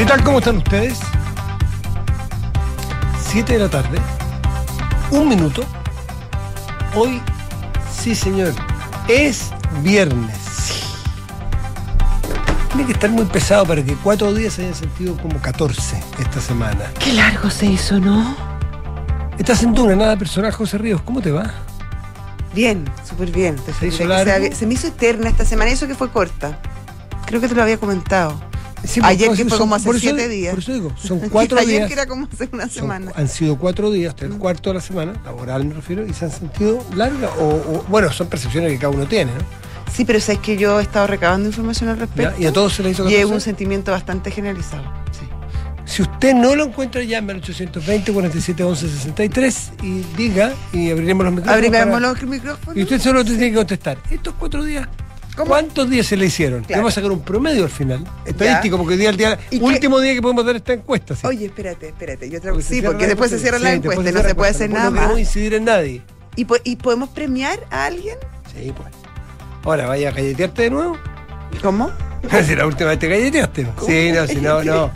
¿Qué tal? ¿Cómo están ustedes? Siete de la tarde. Un minuto. Hoy, sí señor, es viernes. Sí. Tiene que estar muy pesado para que cuatro días se hayan sentido como 14 esta semana. Qué largo se hizo, ¿no? Estás en Duna, nada personal, José Ríos. ¿Cómo te va? Bien, súper bien. Te ¿Se hizo largo? sea- se me hizo eterna esta semana eso que fue corta. Creo que te lo había comentado. Sí, Ayer que fue como hace eso- siete días. Por eso digo, son cuatro Ayer días. que era como hace una Son- semana. han sido cuatro días, hasta el cuarto de la semana, laboral me refiero, y se han sentido largas. O, o- bueno, son percepciones que cada uno tiene, ¿no? Sí, pero sabes que yo he estado recabando información al ¿Ya? respecto. Y a todos se les hizo Y es 14. un sentimiento bastante generalizado. Sí. Si usted no lo encuentra, llame al 820 47 11 63 y diga, y abriremos los micrófonos. Para- los micrófonos. Y usted solo tiene que contestar. Estos cuatro días, ¿Cómo? ¿cuántos días se le hicieron? Claro. Vamos a sacar un promedio al final, estadístico, porque hoy día el día, ¿Y qué- último día que podemos dar esta encuesta. ¿sí? Oye, espérate, espérate. Yo Porque se sí, cierra porque la después se cierra la encuesta no se puede hacer nada No más. incidir en nadie. ¿Y, po- ¿Y podemos premiar a alguien? Sí, pues. Ahora, ¿vaya a galletearte de nuevo? ¿Cómo? Si la última vez te galleteaste. Sí, no, si no, no.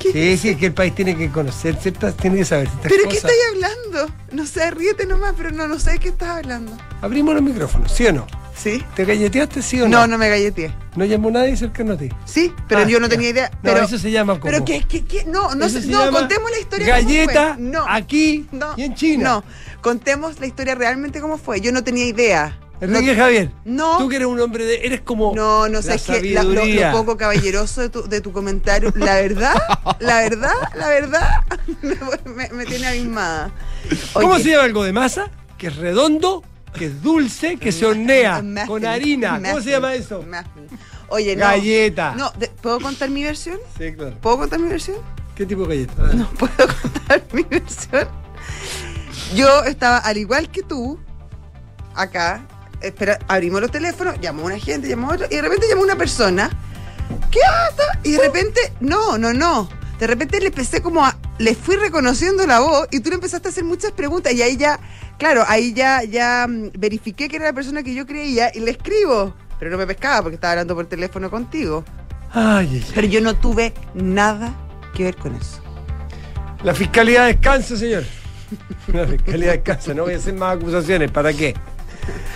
Sí, sí, es que el país tiene que conocer ciertas, tiene que saber ciertas ¿Pero qué estáis hablando? No sé, ríete nomás, pero no, no sé de qué estás hablando. Abrimos los micrófonos, ¿sí o no? ¿Sí? ¿Te galleteaste, sí o no? No, no me galleteé. ¿No llamó nadie cercano a ti? Sí, pero Ah, yo no ya. tenía idea. No, Pero, eso se llama como... pero ¿qué, qué, qué? No, no, se no contemos la historia Galleta fue. No, aquí no, y en China. No, contemos la historia realmente como fue. Yo no tenía idea. Enrique Javier, No. tú que eres un hombre de... Eres como... No, no sé, es que la- lo, lo poco caballeroso de tu, de tu comentario, la verdad, la verdad, la verdad, me, me tiene abismada. ¿Cómo se llama algo de masa? Que es redondo, que es dulce, que se hornea con harina. ¿Cómo se llama eso? Oye, no. Galleta. No, ¿puedo contar mi versión? Sí, claro. ¿Puedo contar mi versión? ¿Qué tipo de galleta? No puedo contar mi versión. Yo estaba, al igual que tú, acá, espera, abrimos los teléfonos, llamó una gente, llamó otro, y de repente llamó una persona. ¿Qué onda? Y de repente, no, no, no. De repente le empecé como a, le fui reconociendo la voz y tú le empezaste a hacer muchas preguntas y ahí ya, claro, ahí ya, ya mm, verifiqué que era la persona que yo creía y le escribo. Pero no me pescaba porque estaba hablando por teléfono contigo. Ay. Pero yo no tuve nada que ver con eso. La fiscalía descansa, señor. La fiscalía descansa. No voy a hacer más acusaciones. ¿Para qué?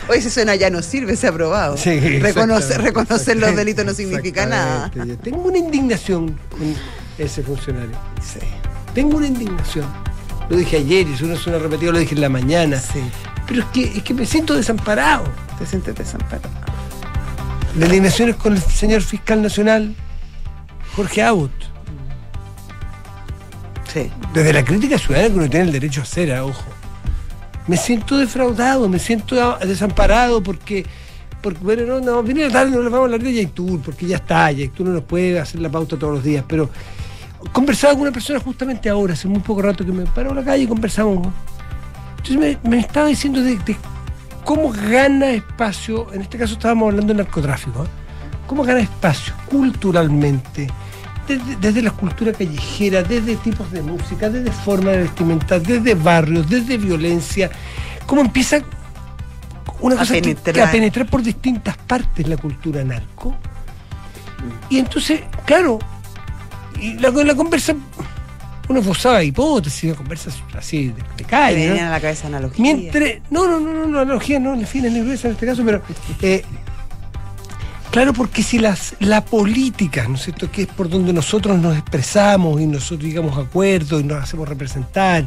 Hoy se suena ya no sirve, se ha aprobado. Sí, reconocer, los delitos no significa nada. Yo tengo una indignación con ese funcionario. Sí, Tengo una indignación. Lo dije ayer y si uno suena repetido, lo dije en la mañana. sí. Pero es que, es que me siento desamparado. Te sientes desamparado. La indignación es con el señor fiscal nacional, Jorge Abbott. Sí. Desde la crítica ciudadana que uno tiene el derecho a hacer, ah, ojo. Me siento defraudado, me siento ah, desamparado porque, porque bueno, no, no, viene la tarde, no le vamos a hablar de Yaitur, porque ya está, Yaitur no nos puede hacer la pauta todos los días, pero conversaba con una persona justamente ahora, hace muy poco rato que me paró en la calle y conversamos. Entonces me, me estaba diciendo de, de cómo gana espacio, en este caso estábamos hablando de narcotráfico, ¿eh? cómo gana espacio culturalmente, desde, desde la cultura callejera, desde tipos de música, desde forma de vestimenta, desde barrios, desde violencia, cómo empieza una A cosa que- a penetrar por distintas partes la cultura narco. Y entonces, claro, y la, la conversa, uno esbozaba hipótesis, una conversa así de, de calle, ¿no? venían a la cabeza analogías. Mientras. No, no, no, no, no, analogía no, en fin, es en este caso, pero. eh, claro, porque si las, la política, ¿no es cierto?, que es por donde nosotros nos expresamos y nosotros digamos acuerdos y nos hacemos representar,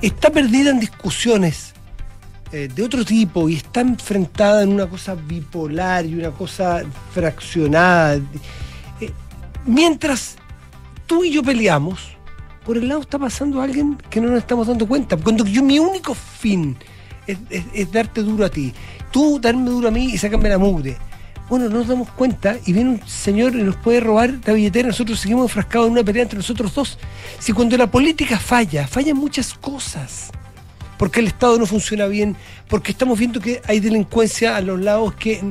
está perdida en discusiones eh, de otro tipo y está enfrentada en una cosa bipolar y una cosa fraccionada. Eh, mientras tú y yo peleamos, por el lado está pasando alguien que no nos estamos dando cuenta. Cuando yo mi único fin es, darte duro a ti, tú darme duro a mí y sacarme la mugre. Bueno, no nos damos cuenta y viene un señor y nos puede robar la billetera, nosotros seguimos enfrascados en una pelea entre nosotros dos. Si cuando la política falla, fallan muchas cosas. Porque el Estado no funciona bien, porque estamos viendo que hay delincuencia a los lados que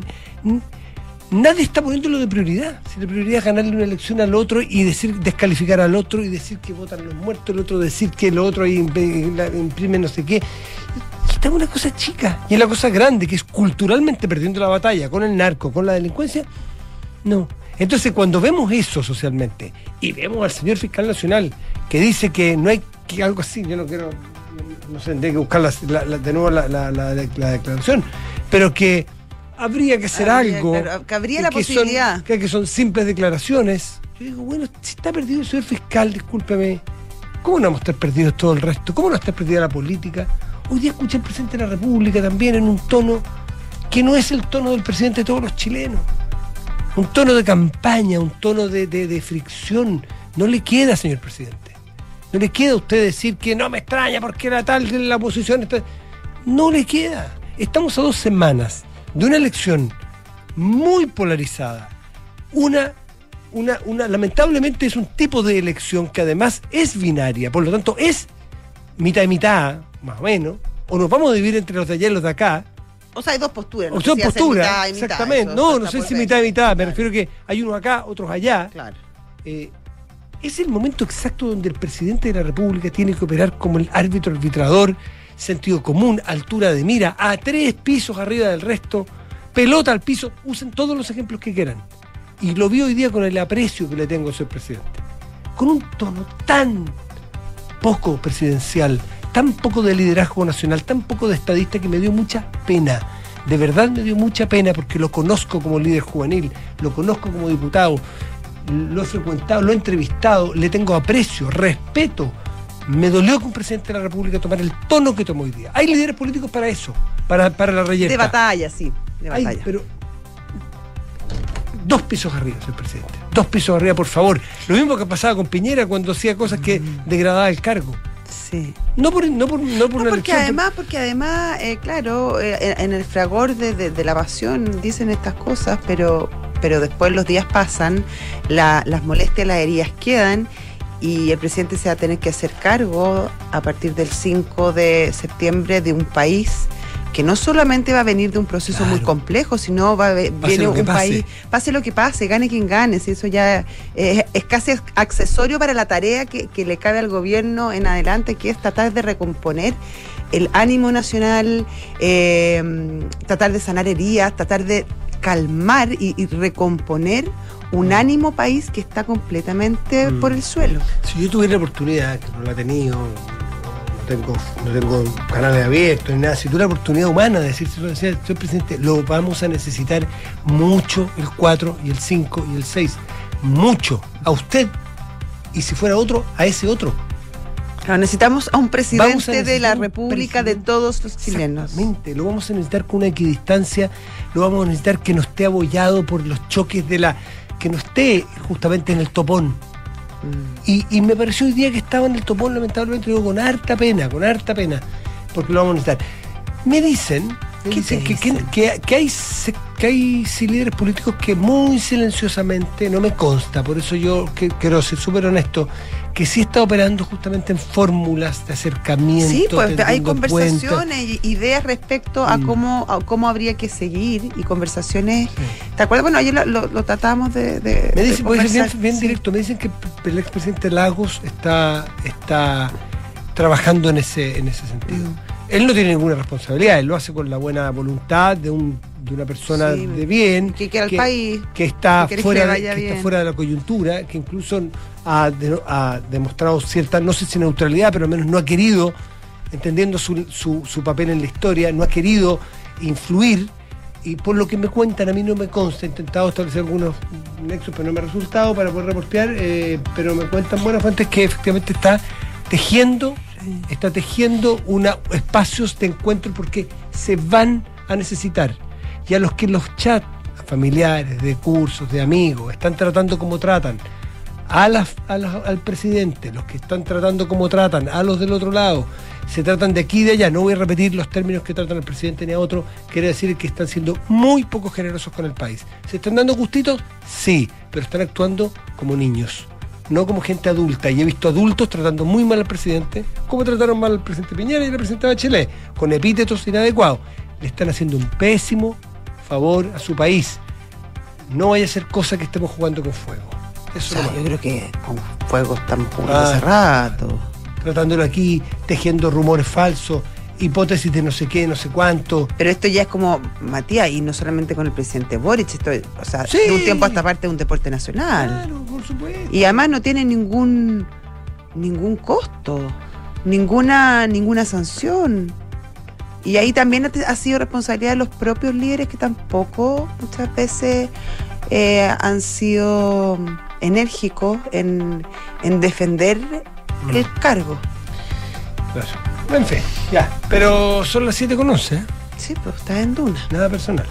nadie está poniéndolo de prioridad. Si la prioridad es ganarle una elección al otro y decir descalificar al otro y decir que votan los muertos, el otro decir que el otro imprime no sé qué. Está una cosa chica. Y es la cosa grande, que es culturalmente perdiendo la batalla con el narco, con la delincuencia. No. Entonces, cuando vemos eso socialmente y vemos al señor fiscal nacional que dice que no hay que algo así, yo no quiero, no sé, tendré que buscar de nuevo la declaración, pero que habría que hacer Habría, algo. claro, que habría la son- posibilidad. que, que son simples declaraciones. Yo digo, bueno, si está perdido el señor fiscal, discúlpeme, ¿cómo no vamos a estar perdidos todo el resto? ¿Cómo no está perdida la política? Hoy día escuché al presidente de la República también en un tono que no es el tono del presidente de todos los chilenos. Un tono de campaña, un tono de, de- de fricción. No le queda, señor presidente. No le queda a usted decir que no me extraña porque era tal la oposición. está- No le queda. Estamos a dos semanas de una elección muy polarizada. Una, una, una, lamentablemente es un tipo de elección que además es binaria, por lo tanto es mitad y mitad, más o menos. O nos vamos a dividir entre los de allá y los de acá, O sea, hay dos posturas. o sé son si posturas, mitad y mitad, exactamente. eso no, no sé si mitad y mitad, me refiero que hay unos acá, otros allá. Claro. Eh, es el momento exacto donde el presidente de la República tiene que operar como el árbitro arbitrador, sentido común, altura de mira, a tres pisos arriba del resto, pelota al piso, usen todos los ejemplos que quieran. Y lo vi hoy día con el aprecio que le tengo a ese presidente. Con un tono tan poco presidencial, tan poco de liderazgo nacional, tan poco de estadista que me dio mucha pena. De verdad me dio mucha pena porque lo conozco como líder juvenil, lo conozco como diputado, lo he frecuentado, lo he entrevistado, le tengo aprecio, respeto. Me dolió que un presidente de la República tomara el tono que tomó hoy día. Hay líderes políticos para eso, para, para la reyerta. De batalla, sí. De batalla. pero dos pisos arriba, señor presidente. Dos pisos arriba, por favor. Lo mismo que pasaba con Piñera cuando hacía cosas que Mm. degradaba el cargo. Sí. No por, no por, no por No, una porque elección. además, porque además, eh, claro, eh, en, en el fragor de, de- de la pasión dicen estas cosas, pero, pero después los días pasan, la- las molestias, las heridas quedan y el presidente se va a tener que hacer cargo a partir del 5 de septiembre de un país que no solamente va a venir de un proceso muy complejo, sino va a Pase viene un pase. país, pase lo que pase, gane quien gane, si eso ya es casi accesorio para la tarea que, que le cabe al gobierno en adelante, que es tratar de recomponer el ánimo nacional, eh, tratar de sanar heridas, tratar de calmar y, y recomponer un ánimo país que está completamente Mm. por el suelo. Si yo tuviera la oportunidad, que no la he tenido, no tengo, no tengo canales abiertos ni nada, si tuviera la oportunidad humana de decir, señor presidente, lo vamos a necesitar mucho el 4 y el 5 y el 6. Mucho. A usted. Y si fuera otro, a ese otro. Claro, necesitamos a un a presidente de la República de todos los chilenos. Exactamente, lo vamos a necesitar con una equidistancia, lo vamos a necesitar que no esté abollado por los choques de la. Que no esté justamente en el topón. Mm. Y, y me pareció hoy día que estaba en el topón, lamentablemente, digo, con harta pena, con harta pena, porque lo vamos a necesitar. Me dicen, me ¿Qué dicen te que, hay, que hay líderes políticos que muy silenciosamente, no me consta, por eso yo que- quiero ser súper honesto, que sí está operando justamente en fórmulas de acercamiento. Sí, pues hay conversaciones y ideas respecto a Mm. cómo a cómo habría que seguir y conversaciones. Sí. ¿Te acuerdas? Bueno, ayer lo, lo- lo tratamos de, de- Me dicen, ser bien, bien Sí. directo, me dicen que el expresidente Lagos está, está trabajando en ese, en ese sentido. Mm. Él no tiene ninguna responsabilidad, él lo hace con la buena voluntad de, un, de una persona Sí, de bien, que quiere al país. que está, que quiere que fuera de, vaya que está bien. fuera de la coyuntura, que incluso ha, de- ha demostrado cierta, no sé si neutralidad, pero al menos no ha querido, entendiendo su, su- su papel en la historia, no ha querido influir. Y por lo que me cuentan, a mí no me consta, he intentado establecer algunos nexos, pero no me ha resultado para poder reportear, eh, pero me cuentan buenas fuentes que efectivamente está tejiendo, está tejiendo una, espacios de encuentro porque se van a necesitar. Y a los que los chats familiares, de cursos, de amigos, están tratando como tratan, a las- al presidente, los que están tratando como tratan, a los del otro lado, se tratan de aquí y de allá. No voy a repetir los términos que tratan al presidente ni a otro, quiere decir que están siendo muy poco generosos con el país. ¿Se están dando gustitos? Sí, pero están actuando como niños, no como gente adulta. Y he visto adultos tratando muy mal al presidente, como trataron mal al presidente Piñera y al presidente Bachelet, con epítetos inadecuados. Le están haciendo un pésimo favor a su país. No vaya a ser cosa que estemos jugando con fuego. O Eso sea, yo creo que con fuego estamos jugando Ah, hace rato. tratándolo aquí, tejiendo rumores falsos, hipótesis de no sé qué, no sé cuánto. Pero esto ya es como, Matías, y no solamente con el presidente Boric, esto, o sea, Sí. de un tiempo a esta parte es un deporte nacional. Claro, por supuesto. Y además no tiene ningún ningún costo, ninguna ninguna sanción. Y ahí también ha sido responsabilidad de los propios líderes que tampoco muchas veces eh, han sido enérgicos en, en defender el cargo. Claro. En fin, ya. Pero son las 7 con 11, ¿eh? Sí, pues está en duna. Nada personal.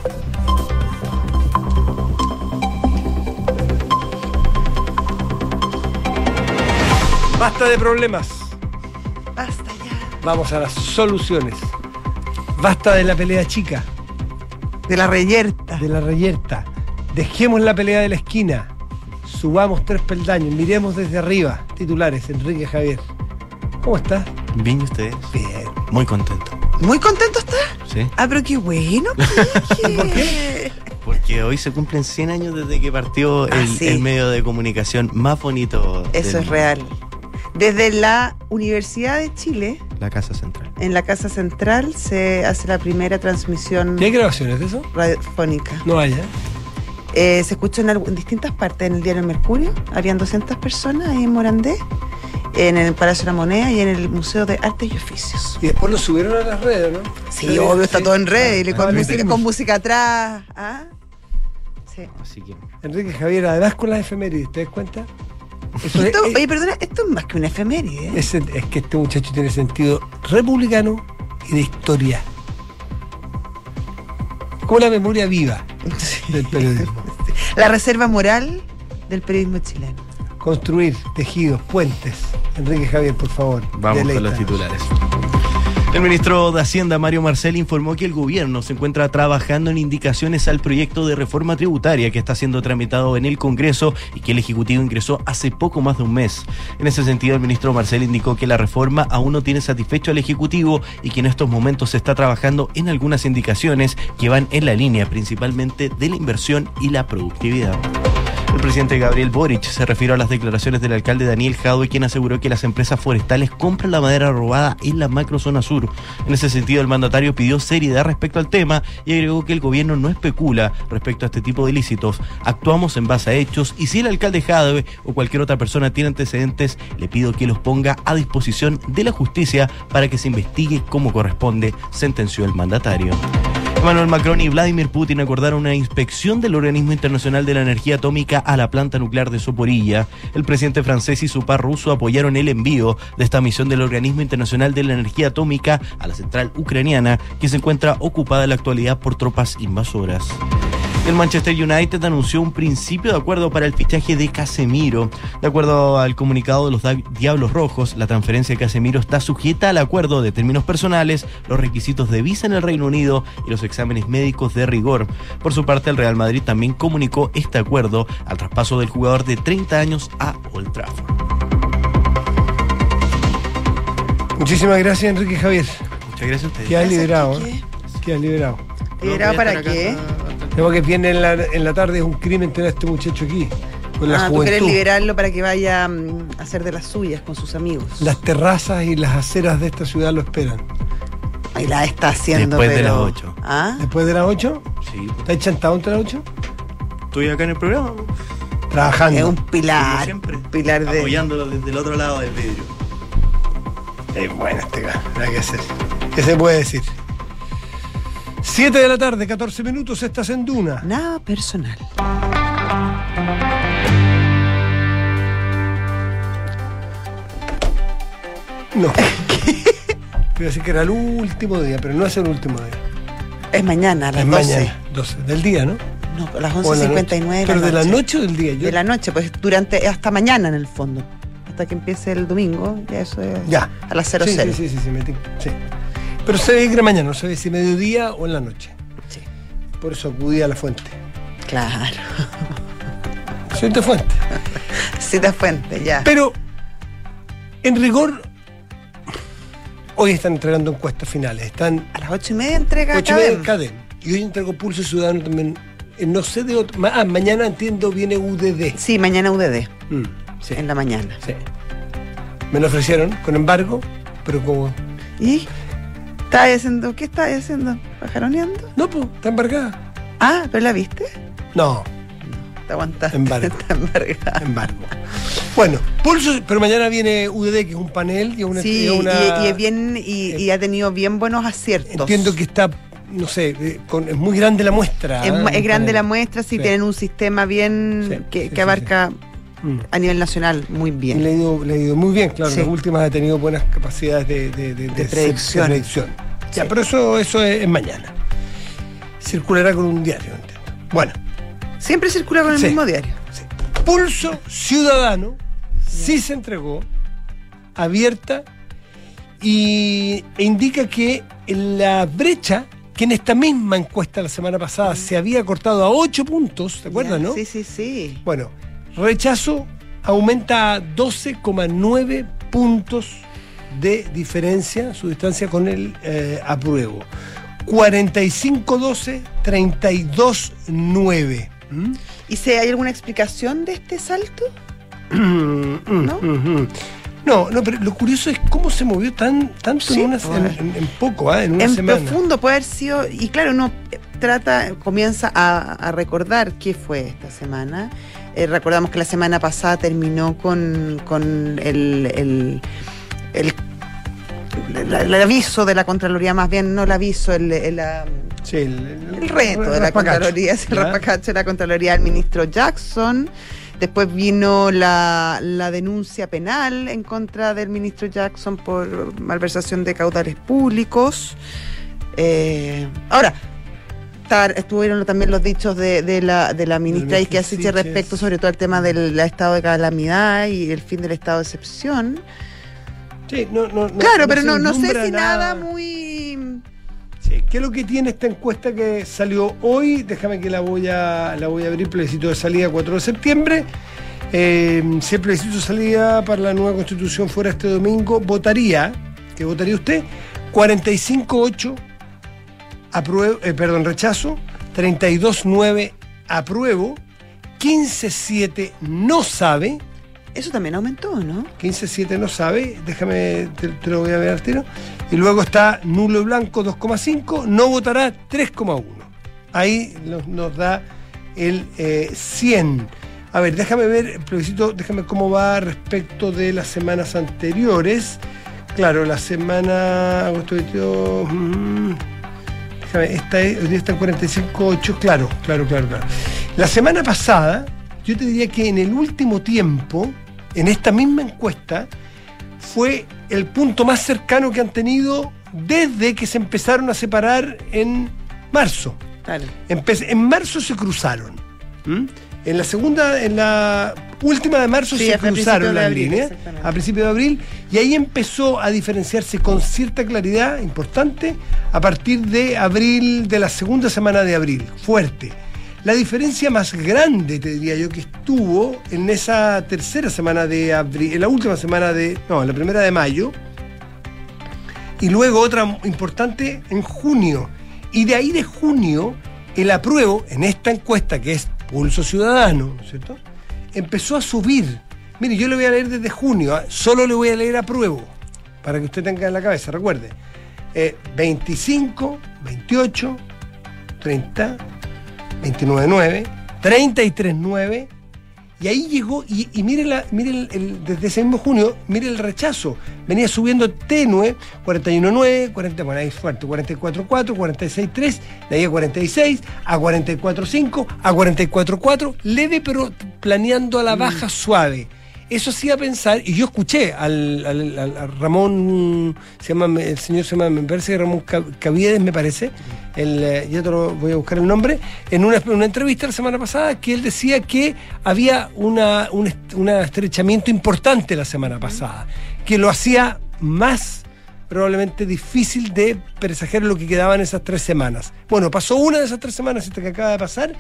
Basta de problemas. Basta ya. Vamos a las soluciones. Basta de la pelea chica, De la reyerta. de la reyerta. Dejemos la pelea de la esquina. Subamos tres peldaños. Miremos desde arriba. Titulares, Enrique Javier. ¿Cómo estás? Bien, ¿y ustedes? Bien. Muy contento. Muy contento está. ¿Sí? Ah, pero qué bueno. ¿Por qué? Porque hoy se cumplen 100 años desde que partió Ah, el, sí. el medio de comunicación más bonito. Eso del es real. Desde la Universidad de Chile, La Casa Central. en la Casa Central, se hace la primera transmisión ¿Qué hay grabaciones de eso? radiofónica. No hay, ¿eh? Eh, se escuchó en, en distintas partes, en el diario Mercurio, habían 200 personas ahí en Morandé, en el Palacio de la Moneda y en el Museo de Artes y Oficios. Y después lo subieron a las redes, ¿no? Sí, obvio, está todo en red, y Ah, con, lo música, con música atrás. ¿ah? Sí. Así que. Enrique Javier, además con las efemérides, ¿te das cuenta? Eso Esto- es- oye, perdona, esto es más que una efeméride. ¿eh? es- es que este muchacho tiene sentido republicano y de historia. Como la memoria viva del periodismo. La reserva moral del periodismo chileno. Construir tejidos, puentes. Enrique Javier, por favor. Vamos con los titulares. El ministro de Hacienda, Mario Marcel, informó que el gobierno se encuentra trabajando en indicaciones al proyecto de reforma tributaria que está siendo tramitado en el Congreso y que el Ejecutivo ingresó hace poco más de un mes. En ese sentido, el ministro Marcel indicó que la reforma aún no tiene satisfecho al Ejecutivo y que en estos momentos se está trabajando en algunas indicaciones que van en la línea principalmente de la inversión y la productividad. El presidente Gabriel Boric se refirió a las declaraciones del alcalde Daniel Jadwe, quien aseguró que las empresas forestales compran la madera robada en la macrozona sur. En ese sentido, el mandatario pidió seriedad respecto al tema y agregó que el gobierno no especula respecto a este tipo de ilícitos. Actuamos en base a hechos y si el alcalde Jadwe o cualquier otra persona tiene antecedentes, le pido que los ponga a disposición de la justicia para que se investigue como corresponde, sentenció el mandatario. Emmanuel Macron y Vladimir Putin acordaron una inspección del Organismo Internacional de la Energía Atómica a la planta nuclear de Soporilla. El presidente francés y su par ruso apoyaron el envío de esta misión del Organismo Internacional de la Energía Atómica a la central ucraniana, que se encuentra ocupada en la actualidad por tropas invasoras. El Manchester United anunció un principio de acuerdo para el fichaje de Casemiro. De acuerdo al comunicado de los Diablos Rojos, la transferencia de Casemiro está sujeta al acuerdo de términos personales, los requisitos de visa en el Reino Unido y los exámenes médicos de rigor. Por su parte, el Real Madrid también comunicó este acuerdo al traspaso del jugador de 30 años a Old Trafford. Muchísimas gracias, Enrique Javier. Muchas gracias a ustedes. Queda Gracias, liberado. ¿eh? Queda liberado. ¿Liberado para qué? Tengo que viene en la, en la tarde es un crimen tener a este muchacho aquí. Con la Ah, tú querés juventud. liberarlo para que vaya mm, a hacer de las suyas con sus amigos. Las terrazas y las aceras de esta ciudad lo esperan. Ahí la está haciendo, Después de las ocho. ¿Ah? Después de las 8, Sí, ¿estás chantado entre las 8? estoy acá en el programa. Trabajando. Es un Como pilar. siempre. un pilar de. Apoyándolo desde el otro lado del vidrio. Es bueno este que hacer. ¿Qué se puede decir? 7 de la tarde, 14 minutos, estás en Duna. Nada personal. No. Quiero decir que era el último día, pero no es el último día. Es mañana, a las es 12. mañana, 12. Del día, ¿no? No, a las O en la noche. 11.59 de Pero la de la noche. o del día. Yo- De la noche, pues durante hasta mañana en el fondo. Hasta que empiece el domingo, ya eso es Ya. a las 00. Sí, sí, sí, sí, sí, me sí. Pero se ve que mañana, no se ve si mediodía o en la noche. Sí. Por eso acudí a la fuente. Claro. Soy de fuente. Cita fuente, ya. Pero, en rigor, hoy están entregando encuestas finales. Están A las ocho y media entrega ocho y media en Cadem. Y hoy entrego Pulso Ciudadano también. Eh, No sé de otro. Ah, mañana entiendo viene UDD. Sí, mañana UDD, Mm, sí, en la mañana. sí. Me lo ofrecieron con embargo, pero como ¿Y? ¿Estás haciendo? ¿Qué estás haciendo? ¿Pajaroneando? No, pues, está embargada. Ah, ¿pero la viste? No, Te aguantaste. Embargo. Está embargada. embargo. Bueno, pulso, pero mañana viene UDD, que es un panel y una. Sí, y una- y, y es bien, y, y ha tenido bien buenos aciertos. Entiendo que está, no sé, eh, con- es muy grande la muestra. Es, ¿eh? es grande la muestra, sí, Sí. tienen un sistema bien Sí, que, sí, que sí, abarca Mm. a nivel nacional muy bien. Le ha, ido, le ha ido muy bien, claro. Sí. Las últimas ha tenido buenas capacidades de, de, de- de- predicción. Ya, Sí. pero eso, eso es, es mañana. Circulará con un diario, entiendo. Bueno, Siempre circula con el Sí. mismo diario. sí. Pulso Ciudadano sí se entregó, abierta, y, e indica que en la brecha, que en esta misma encuesta la semana pasada se había cortado a 8 puntos, ¿te acuerdas, no? Sí, sí, sí. Bueno, rechazo aumenta a 12,9 puntos de diferencia, su distancia con el eh, apruebo. 45-12, 32-9. ¿Mm? ¿Y si hay alguna explicación de este salto? ¿No? ¿No? No, pero lo curioso es cómo se movió tan, tanto Sí, en, una- pues. en, en- poco, ¿ah? en una en semana. profundo puede haber sido, y claro, uno trata, comienza a, a recordar qué fue esta semana. Eh, recordamos que la semana pasada terminó con, con el, el, el- aviso de la Contraloría, más bien no el aviso, el, el, ah, Sí, reto de la Contraloría, el ¿ya? raspacacho de la Contraloría del ministro Jackson. Después vino la, la denuncia penal en contra del ministro Jackson por malversación de caudales públicos. Eh, ahora, estar- estuvieron también los dichos de, de la, de la ministra ministro Isquia Siches Siches. respecto sobre todo al tema del estado de calamidad y el fin del estado de excepción. Sí, no, no, no- claro, no pero no, no sé si nada muy... Sí, ¿qué es lo que tiene esta encuesta que salió hoy? Déjame que la voy a, la voy a abrir, plebiscito de salida 4 de septiembre. Eh, si el plebiscito de salida para la nueva constitución fuera este domingo, votaría, ¿qué votaría usted? 45-8 apruebo, eh, perdón, rechazo, 32-9 apruebo, 15-7 no sabe, Eso también aumentó, ¿no? 15-7 no sabe, déjame, te, te lo voy a ver al tiro. Y luego está nulo y blanco 2,5, no votará 3,1. Ahí nos, nos da el eh, 100. A ver, déjame ver, plebiscito, déjame cómo va respecto de las semanas anteriores. Claro, la semana. Agosto 22. Mm, esta es, hoy día está en 45,8. Claro, claro, claro, claro. La semana pasada, yo te diría que en el último tiempo, en esta misma encuesta, fue el punto más cercano que han tenido desde que se empezaron a separar en marzo. Claro. En marzo se cruzaron. ¿m? En la segunda, en la última de marzo Sí, se cruzaron las abril, líneas a principios de abril y ahí empezó a diferenciarse con cierta claridad importante a partir de abril, de la segunda semana de abril, fuerte. La diferencia más grande, te diría yo, que estuvo en esa tercera semana de abril, en la última semana de, no, en la primera de mayo, y luego otra importante en junio. Y de ahí de junio, el apruebo, en esta encuesta que es Pulso Ciudadano, ¿no es ¿cierto? Empezó a subir. Mire, yo le voy a leer desde junio, ¿ah? solo le voy a leer apruebo, para que usted tenga en la cabeza, recuerde. Eh, 25, 28, 30, 29.9, 33.9, y ahí llegó, y, y mire, la, mire el- el- desde ese mismo junio, mire el rechazo. Venía subiendo tenue, 41.9, 40, bueno, ahí es fuerte, 44.4, 46.3, de ahí a 46, a 44.5, a 44.4, leve pero planeando a la baja suave. Eso hacía pensar, y yo escuché al, Ramón, se llama, el señor se llama, me Ramón Ca- Caviedes, me parece, el, eh, ya te lo voy a buscar el nombre, en una, una entrevista la semana pasada, que él decía que había una, un, un estrechamiento importante la semana pasada, que lo hacía más probablemente difícil de presagiar lo que quedaba en esas tres semanas. Bueno, pasó una de esas tres semanas, esta que acaba de pasar,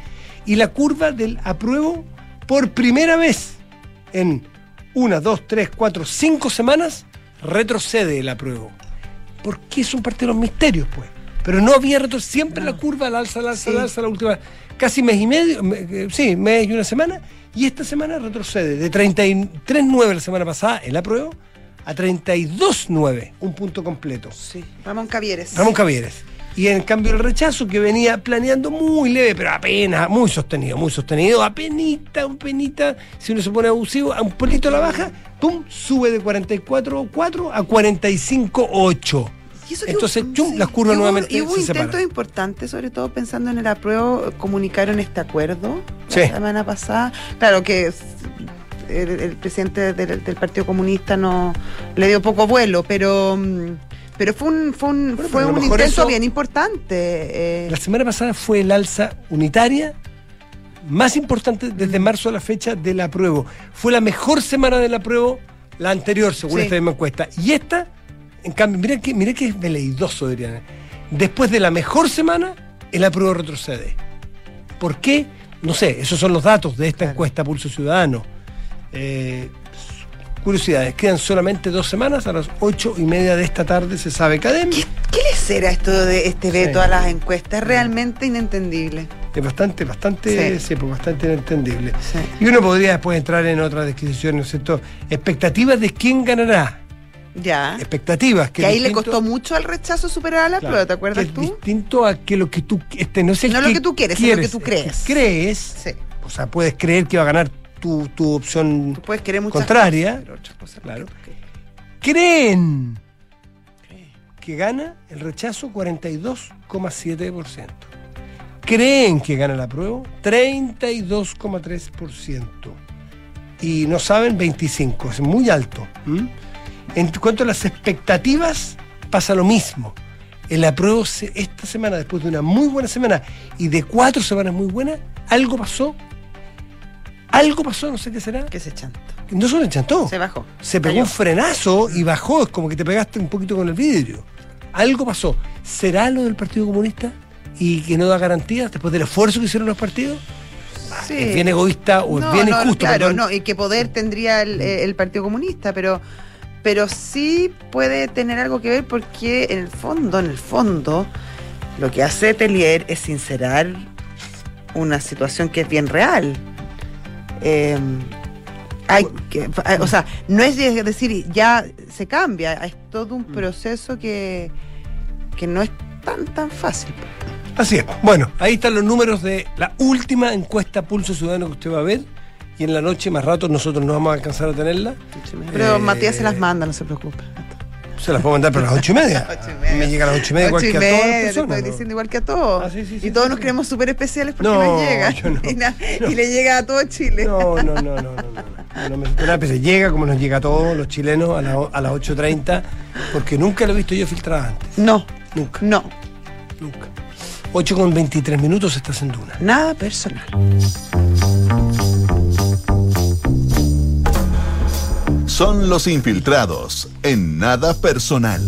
y la curva del apruebo por primera vez en una, dos, tres, cuatro, cinco semanas retrocede el apruebo. Porque es un parte de los misterios, pues. Pero no había retro siempre la curva al alza, al alza, al Sí. alza, la última, casi mes y medio, me- eh, sí, mes y una semana, y esta semana retrocede de 33.9 la semana pasada, el apruebo, a 32.9, un punto completo. Sí. Ramón Cavieres. Ramón Cavieres. Y en cambio el rechazo que venía planeando muy leve, pero apenas, muy sostenido, muy sostenido, apenita, un penita, si uno se pone abusivo, a un a la baja, ¡pum! sube de 44.4 a 45.8. Y eso que Entonces, hubo- chum, sí. las curvas Y hubo- nuevamente Y hubo se intentos separan. importantes, sobre todo pensando en el apruebo, comunicaron este acuerdo Sí. la semana pasada. Claro que el, el presidente del, del Partido Comunista no le dio poco vuelo, pero mm, pero fue un fue un, Bueno, fue un intento eso- bien importante. eh, La semana pasada fue el alza unitaria más importante desde marzo a la fecha del apruebo. Fue la mejor semana del apruebo, la anterior, según Sí. esta misma encuesta. Y esta, en cambio, mira que, mira que es veleidoso, Adriana. Después de la mejor semana, el apruebo retrocede. ¿Por qué? No sé, esos son los datos de esta Claro. encuesta Pulso Ciudadano. Eh, curiosidades, quedan solamente dos semanas, a las ocho y media de esta tarde se sabe Cadem. ¿Qué, qué le será esto de este veto Sí. a las encuestas? Es realmente inentendible. Es bastante, bastante, Sí. sí, pues bastante inentendible. Sí. Y uno podría después entrar en otras disquisiciones, ¿no es cierto? Expectativas de quién ganará. Ya. Expectativas. Que ahí le costó mucho al rechazo superar a la claro, prueba, ¿te acuerdas que es tú? distinto a que lo que tú. Este, no el No lo que tú quieres, es lo que tú es crees. crees. Sí. O sea, puedes creer que va a ganar tu, tu opción Tú puedes querer muchas contraria. cosas, pero otras cosas Claro. que. Creen que gana el rechazo 42,7%. Creen que gana la prueba 32,3%. Y no saben 25%, es muy alto. En cuanto a las expectativas, pasa lo mismo. El apruebo esta semana, después de una muy buena semana y de cuatro semanas muy buenas, algo pasó. Algo pasó, no sé qué será. Que se chantó. No solo enchantó Se bajó. se pegó Cayó. un frenazo y bajó, es como que te pegaste un poquito con el vidrio. Algo pasó. ¿Será lo del Partido Comunista y que no da garantías después del esfuerzo que hicieron los partidos? Sí. ¿Es bien egoísta o No, es bien no, injusto? Claro, perdón? no, y qué poder tendría el, eh, el Partido Comunista, pero, pero sí puede tener algo que ver porque en el fondo, en el fondo, lo que hace Telier es sincerar una situación que es bien real. Eh, hay que, o sea, no es de- decir ya se cambia, es todo un proceso que, que no es tan tan fácil. Así es. Bueno, ahí están los números de la última encuesta Pulso Ciudadano que usted va a ver. Y en la noche, más rato, nosotros no vamos a alcanzar a tenerla. Pero Eh, Matías se las manda, no se preocupe. Se las puedo mandar pero a las ocho y media. Ocho y media. Me llega a las ocho y media igual que a todas las personas. estoy diciendo igual que a todos. Ah, sí, sí, sí, y todos nos creemos súper especiales porque No, nos llega. yo no. y, na- y le llega a todo Chile. No, no, no, no, no, no, me siento nada, pero llega como nos llega a todos los chilenos a, la- a las 8.30, porque nunca lo he visto yo filtrada antes, No, nunca, no, nunca. 8 con 23 minutos estás en Duna. nada personal. Son los infiltrados en nada personal.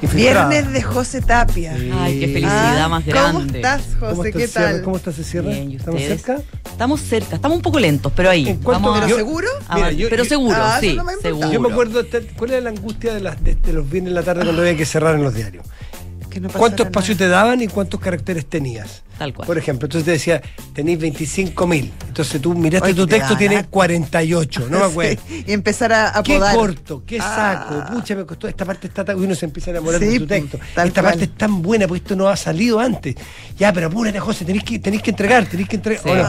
Infiltrada. Viernes de José Tapia. Sí. Ay, qué felicidad Ah, más ¿Cómo grande. estás, ¿Cómo José? está ¿Qué el cierre? tal? ¿Cómo está ese cierre? Bien, ¿y ¿Estamos cerca? Estamos cerca, estamos un poco lentos, pero ahí. ¿En cuánto- vamos a- ¿Pero yo- seguro? a- Mira, yo- pero yo- seguro, Ah, sí, seguro. Yo me acuerdo, ¿cuál era la angustia de, las, de, de los viernes en la tarde cuando había que cerrar en los diarios? Que no ¿Cuántos pasara espacios nada. te daban y cuántos caracteres tenías? Tal cual. Por ejemplo, entonces te decía, tenéis 25 mil. Entonces tú miraste tu te texto, tiene harto. 48, no me acuerdo. Sí, Y empezar a, a Qué podar. corto, qué saco, Ah. pucha, me costó. Esta parte está tan. Uno se empieza a enamorar Sí, de tu texto. tal Esta cual. parte es tan buena, porque esto no ha salido antes. Ya, pero apúrate, José, tenéis que, tenéis que entregar, tenéis que entregar. Sí. Bueno,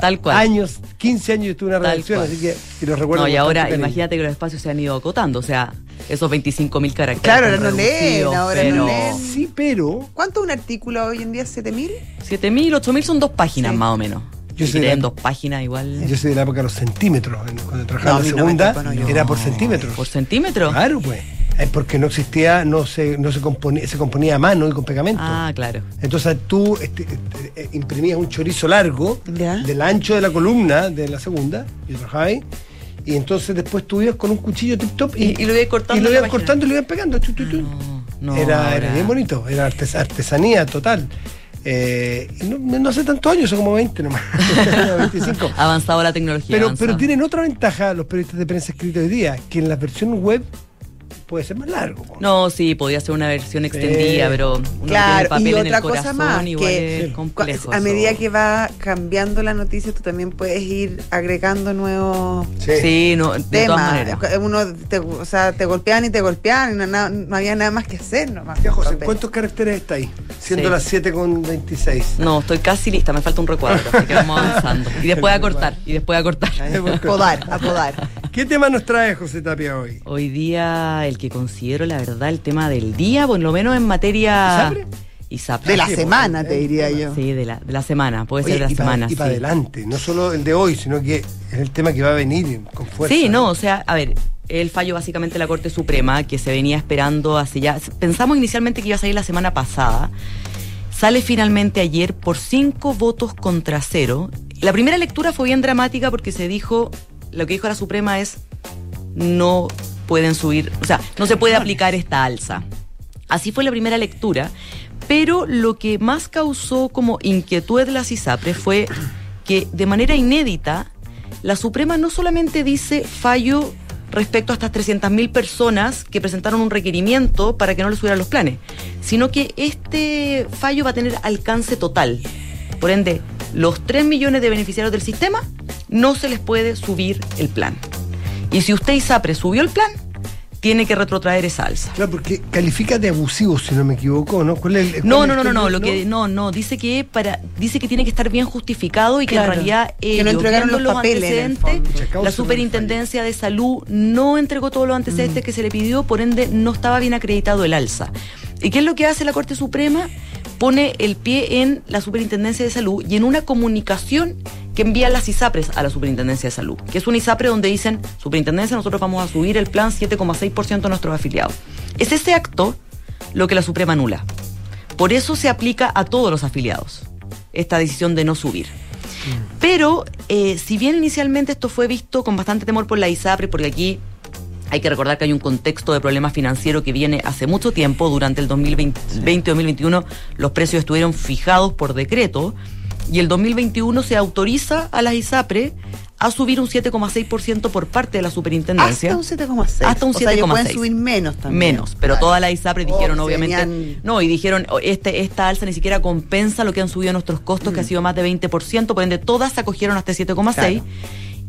Tal cual. años, 15 años yo estuve en una redacción, así que y lo recuerdo. No, y ahora imagínate que los espacios se han ido acotando, o sea, esos 25 mil caracteres. Claro, ahora no leen, ahora no leen. Sí, pero. ¿Cuánto un artículo hoy en día? ¿7000? 7 mil, 8 mil son dos páginas Sí. más o menos. Yo soy de leen la- dos páginas igual. Yo soy de la época de los centímetros. en- Cuando trabajaba No, en la no segunda, no, yo- era por centímetros. ¿Por centímetro? Claro, pues. Es porque no existía, no se, no se componía, se componía a mano y con pegamento. Ah, claro. Entonces tú este, este, eh, imprimías un chorizo largo Ya. del ancho de la columna de la segunda, y trabajaba ahí, y entonces después tú ibas con un cuchillo tip top y, Y- y lo ibas cortando y lo ibas cortando y lo ibas pegando. chu, chu, chu. No, no, era, bien bonito, era artes- artesanía total. Eh, no, no hace tantos años, son como 20 nomás, 25. Ha avanzado la tecnología. Pero, avanzado. pero tienen otra ventaja los periodistas de prensa escritos hoy día, que en la versión web puede ser más largo. No, sí, podía ser una versión extendida, pero uno Claro, papel y en otra el cosa corazón, más, igual que es complejo. a medida que va cambiando la noticia, tú también puedes ir agregando nuevos Sí, no, de todas temas. maneras. Uno te, o sea, te golpean y te golpean y no, no- no había nada más que hacer. Nomás, Ya, José. ¿cuántos caracteres está ahí? Siendo Sí. las 7 con 26. No, estoy casi lista, me falta un recuadro, así que vamos avanzando. Y después a cortar, y después a cortar. A podar, a podar. ¿Qué tema nos trae José Tapia hoy? Hoy día, el que considero, la verdad, el tema del día, por lo menos en materia... De la Sí, semana, pues, te eh, diría yo. Sí, de la, de la semana, puede Oye, ser de la y para semana. sí. adelante, no solo el de hoy, sino que es el tema que va a venir con fuerza. Sí, no, o sea, a ver, el fallo básicamente de la Corte Suprema, que se venía esperando hace ya. Pensamos inicialmente que iba a salir la semana pasada. Sale finalmente ayer por cinco votos contra cero. La primera lectura fue bien dramática porque se dijo, lo que dijo la Suprema es, no pueden subir, o sea, no se puede aplicar esta alza. Así fue la primera lectura, pero lo que más causó como inquietud de las ISAPRES fue que de manera inédita la Suprema no solamente dice fallo respecto a estas 300.000 personas que presentaron un requerimiento para que no les subieran los planes, sino que este fallo va a tener alcance total. Por ende, los 3 millones de beneficiarios del sistema no se les puede subir el plan. Y si usted ISAPRE subió el plan, tiene que retrotraer esa alza. Claro, porque califica de abusivo, si no me equivoco, ¿no? ¿Cuál es el- No, cuál no, es no, no, el- no, lo que no, no, dice que para dice que tiene que estar bien justificado y que Claro. en realidad Que no ellos, entregaron viendo los papeles, en el antecedentes, fondo. La Superintendencia de Salud no entregó todos los antecedentes que se le pidió, por ende no estaba bien acreditado el alza. ¿Y qué es lo que hace la Corte Suprema? Pone el pie en la Superintendencia de Salud y en una comunicación que envían las ISAPRES a la Superintendencia de Salud, que es una ISAPRE donde dicen, Superintendencia, nosotros vamos a subir el plan 7,6% de nuestros afiliados. Es ese acto lo que la Suprema anula. Por eso se aplica a todos los afiliados esta decisión de no subir. Pero eh, si bien inicialmente esto fue visto con bastante temor por la ISAPRE, porque aquí hay que recordar que hay un contexto de problema financiero que viene hace mucho tiempo, durante el 2020-2021 los precios estuvieron fijados por decreto y el 2021 se autoriza a las ISAPRE a subir un 7,6% por parte de la superintendencia. Hasta un 7,6. Hasta un O sea, ellos 7,6. pueden subir menos también. Menos, pero Claro. todas las ISAPRES Oh, dijeron obviamente, venían- no, y dijeron, oh, este, esta alza ni siquiera compensa lo que han subido nuestros costos, Mm. que ha sido más de 20%, por ende todas se acogieron hasta 7,6%.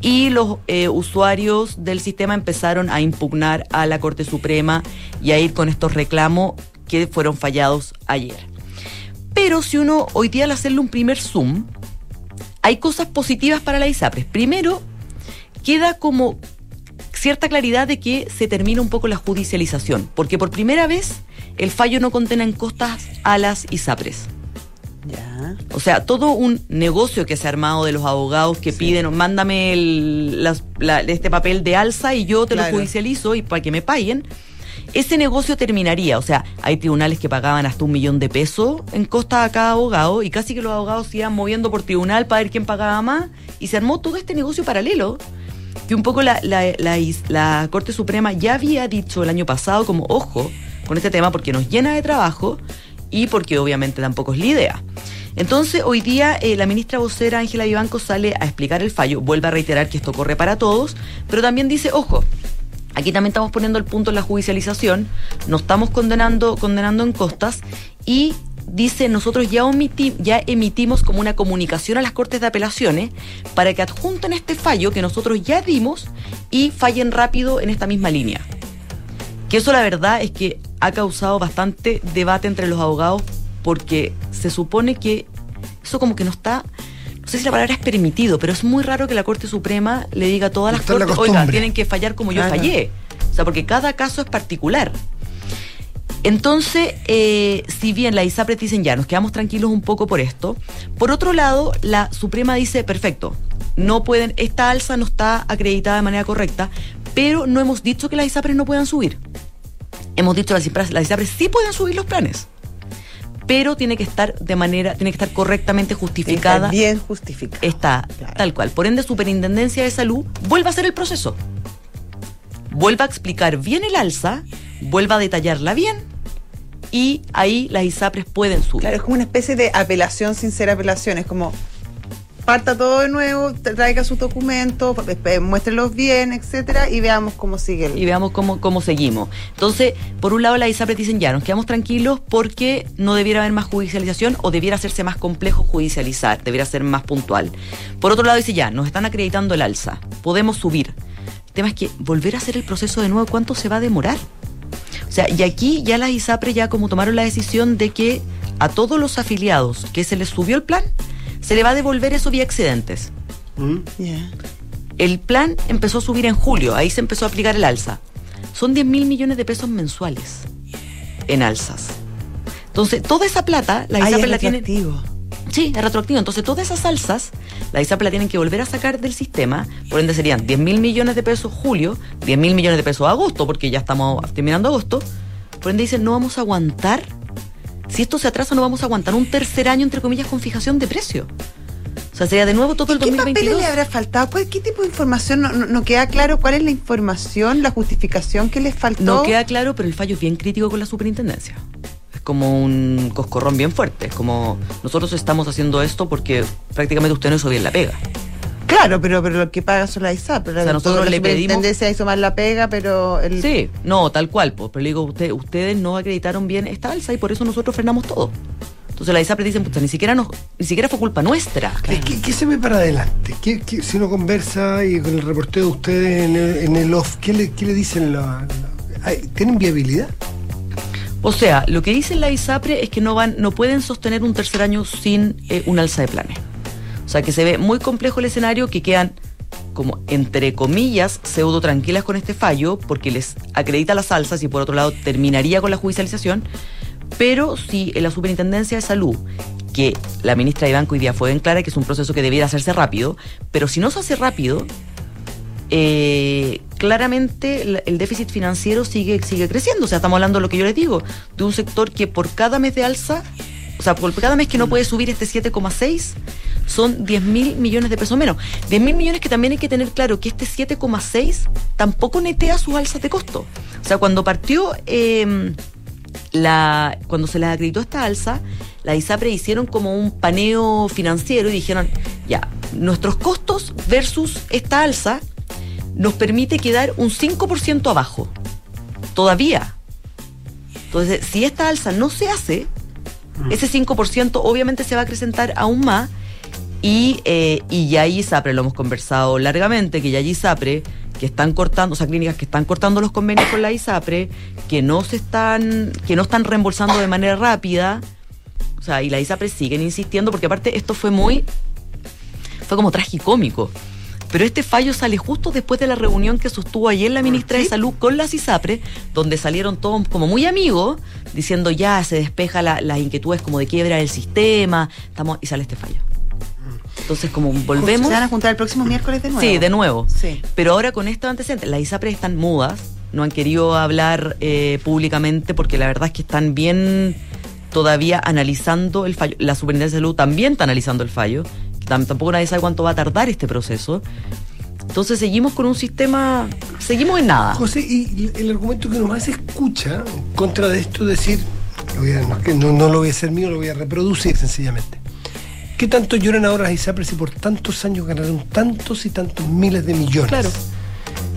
Y los eh, usuarios del sistema empezaron a impugnar a la Corte Suprema y a ir con estos reclamos que fueron fallados ayer. Pero si uno hoy día al hacerle un primer zoom, hay cosas positivas para la ISAPRES. Primero, queda como cierta claridad de que se termina un poco la judicialización, porque por primera vez el fallo no condena en costas a las ISAPRES. Ya. O sea, todo un negocio que se ha armado de los abogados que piden, mándame el- la- este papel de alza y yo te Claro. lo judicializo y para que me paguen. Ese negocio terminaría, o sea, hay tribunales que pagaban hasta un millón de pesos en costa a cada abogado y casi que los abogados se iban moviendo por tribunal para ver quién pagaba más y se armó todo este negocio paralelo que un poco la, la- la la Corte Suprema ya había dicho el año pasado como ojo con este tema porque nos llena de trabajo y porque obviamente tampoco es la idea. Entonces, hoy día eh, la ministra vocera Ángela Vivanco sale a explicar el fallo, vuelve a reiterar que esto corre para todos, pero también dice, ojo, aquí también estamos poniendo el punto en la judicialización, no estamos condenando, condenando en costas y dice, nosotros ya, ya emitimos como una comunicación a las Cortes de Apelaciones para que adjunten este fallo que nosotros ya dimos y fallen rápido en esta misma línea. Que eso la verdad es que ha causado bastante debate entre los abogados porque se supone que eso como que no está, no sé si la palabra es permitido, pero es muy raro que la Corte Suprema le diga a todas las en la cortes, oiga, costumbre". tienen que fallar como yo fallé. O sea, porque cada caso es particular. Entonces, eh, si bien la ISAPRES dicen ya, nos quedamos tranquilos un poco por esto, por otro lado, la Suprema dice, perfecto, no pueden, esta alza no está acreditada de manera correcta, pero no hemos dicho que las ISAPRES no puedan subir. Hemos dicho que las ISAPRES, las ISAPRES sí pueden subir los planes, pero tiene que estar de manera, tiene que estar correctamente justificada. Está bien justificado. Está Claro. tal cual. Por ende, Superintendencia de Salud vuelva a hacer el proceso. Vuelva a explicar bien el alza, vuelva a detallarla bien y ahí las ISAPRES pueden subir. Claro, es como una especie de apelación sin ser apelación. Es como, parta todo de nuevo, tra- traiga sus documentos, muéstrelos bien, etcétera, y veamos cómo sigue y veamos cómo, cómo seguimos. Entonces, por un lado, la ISAPRE dicen ya, nos quedamos tranquilos porque no debiera haber más judicialización o debiera hacerse más complejo judicializar, debiera ser más puntual. Por otro lado, dice ya, nos están acreditando el alza, podemos subir. El tema es que volver a hacer el proceso de nuevo, ¿cuánto se va a demorar? O sea, y aquí ya las ISAPRE ya como tomaron la decisión de que a todos los afiliados que se les subió el plan, se le va a devolver eso vía excedentes. ¿Mm? Ya. El plan empezó a subir en julio, ahí se empezó a aplicar el alza. Son 10 mil millones de pesos mensuales en alzas. Entonces, toda esa plata, la Ay, ISAPRE es la tiene. retroactivo. Sí, es retroactivo. Entonces, todas esas alzas, la ISAPRE la tienen que volver a sacar del sistema. Por ende, serían 10 mil millones de pesos julio, 10 mil millones de pesos agosto, porque ya estamos terminando agosto. Por ende, dicen, no vamos a aguantar. Si esto se atrasa, no vamos a aguantar un tercer año, entre comillas, con fijación de precio. O sea, sería de nuevo todo el ¿Qué papeles 2022. le habrá faltado? ¿Cuál- ¿Qué tipo de información? No, no- no queda claro cuál es la información, la justificación que les faltó. No queda claro, pero el fallo es bien crítico con la superintendencia. Es como un coscorrón bien fuerte. Es como nosotros estamos haciendo esto porque prácticamente usted no hizo bien la pega. Claro, pero, pero lo que paga son la ISAP. Pero O sea, nosotros le pedimos- superintendencia hizo mal la pega, pero el, Sí, no, tal cual. Pues, pero le digo, usted, ustedes no acreditaron bien esta alza y por eso nosotros frenamos todo. Entonces la ISAPRE dicen, puta, ni siquiera, nos, ni siquiera fue culpa nuestra. ¿Qué, qué- qué se ve para adelante? ¿Qué, qué- si uno conversa y con el reporteo de ustedes en el, en el off, ¿qué le, qué le dicen? la- ¿Tienen viabilidad? O sea, lo que dice la ISAPRE es que no van, no pueden sostener un tercer año sin eh, un alza de planes. O sea, que se ve muy complejo el escenario, que quedan como entre comillas pseudo tranquilas con este fallo, porque les acredita las alzas y por otro lado terminaría con la judicialización. Pero si en la Superintendencia de Salud, que la ministra de Banco hoy día fue en clara que es un proceso que debiera hacerse rápido, pero si no se hace rápido, eh, claramente el, déficit financiero sigue, sigue creciendo. O sea, estamos hablando de lo que yo les digo, de un sector que por cada mes de alza, o sea, por cada mes que no puede subir este 7,6, son 10 mil millones de pesos menos. 10 mil millones que también hay que tener claro que este 7,6 tampoco netea sus alzas de costo. O sea, cuando partió... eh, la, cuando se les acreditó esta alza, la ISAPRE hicieron como un paneo financiero y dijeron, ya, nuestros costos versus esta alza nos permite quedar un 5% abajo. Todavía. Entonces, si esta alza no se hace, ese 5% obviamente se va a acrecentar aún más. Y, eh, y ya ISAPRE, lo hemos conversado largamente, que ya ISAPRE, que están cortando, o sea, clínicas que están cortando los convenios con la ISAPRE, que no se están, que no están reembolsando de manera rápida. O sea, y la ISAPRE siguen insistiendo, porque aparte esto fue muy, fue como tragicómico. Pero este fallo sale justo después de la reunión que sostuvo ayer la ministra de Salud con las ISAPRE, donde salieron todos como muy amigos, diciendo ya se despeja la- las inquietudes como de quiebra del sistema, estamos, y sale este fallo. Entonces, como volvemos. Se van a juntar el próximo miércoles de nuevo. Sí, de nuevo. Sí. Pero ahora con estos antecedentes, las ISAPRES están mudas, no han querido hablar eh, públicamente porque la verdad es que están bien todavía analizando el fallo. La Superintendencia de Salud también está analizando el fallo. Tam- Tampoco nadie sabe cuánto va a tardar este proceso. Entonces seguimos con un sistema, seguimos en nada. José, y el argumento que nomás escucha en contra de esto es decir, no lo voy a hacer mío, lo voy a reproducir sencillamente. ¿Qué tanto lloran ahora las ISAPRES si por tantos años ganaron tantos y tantos miles de millones? Claro.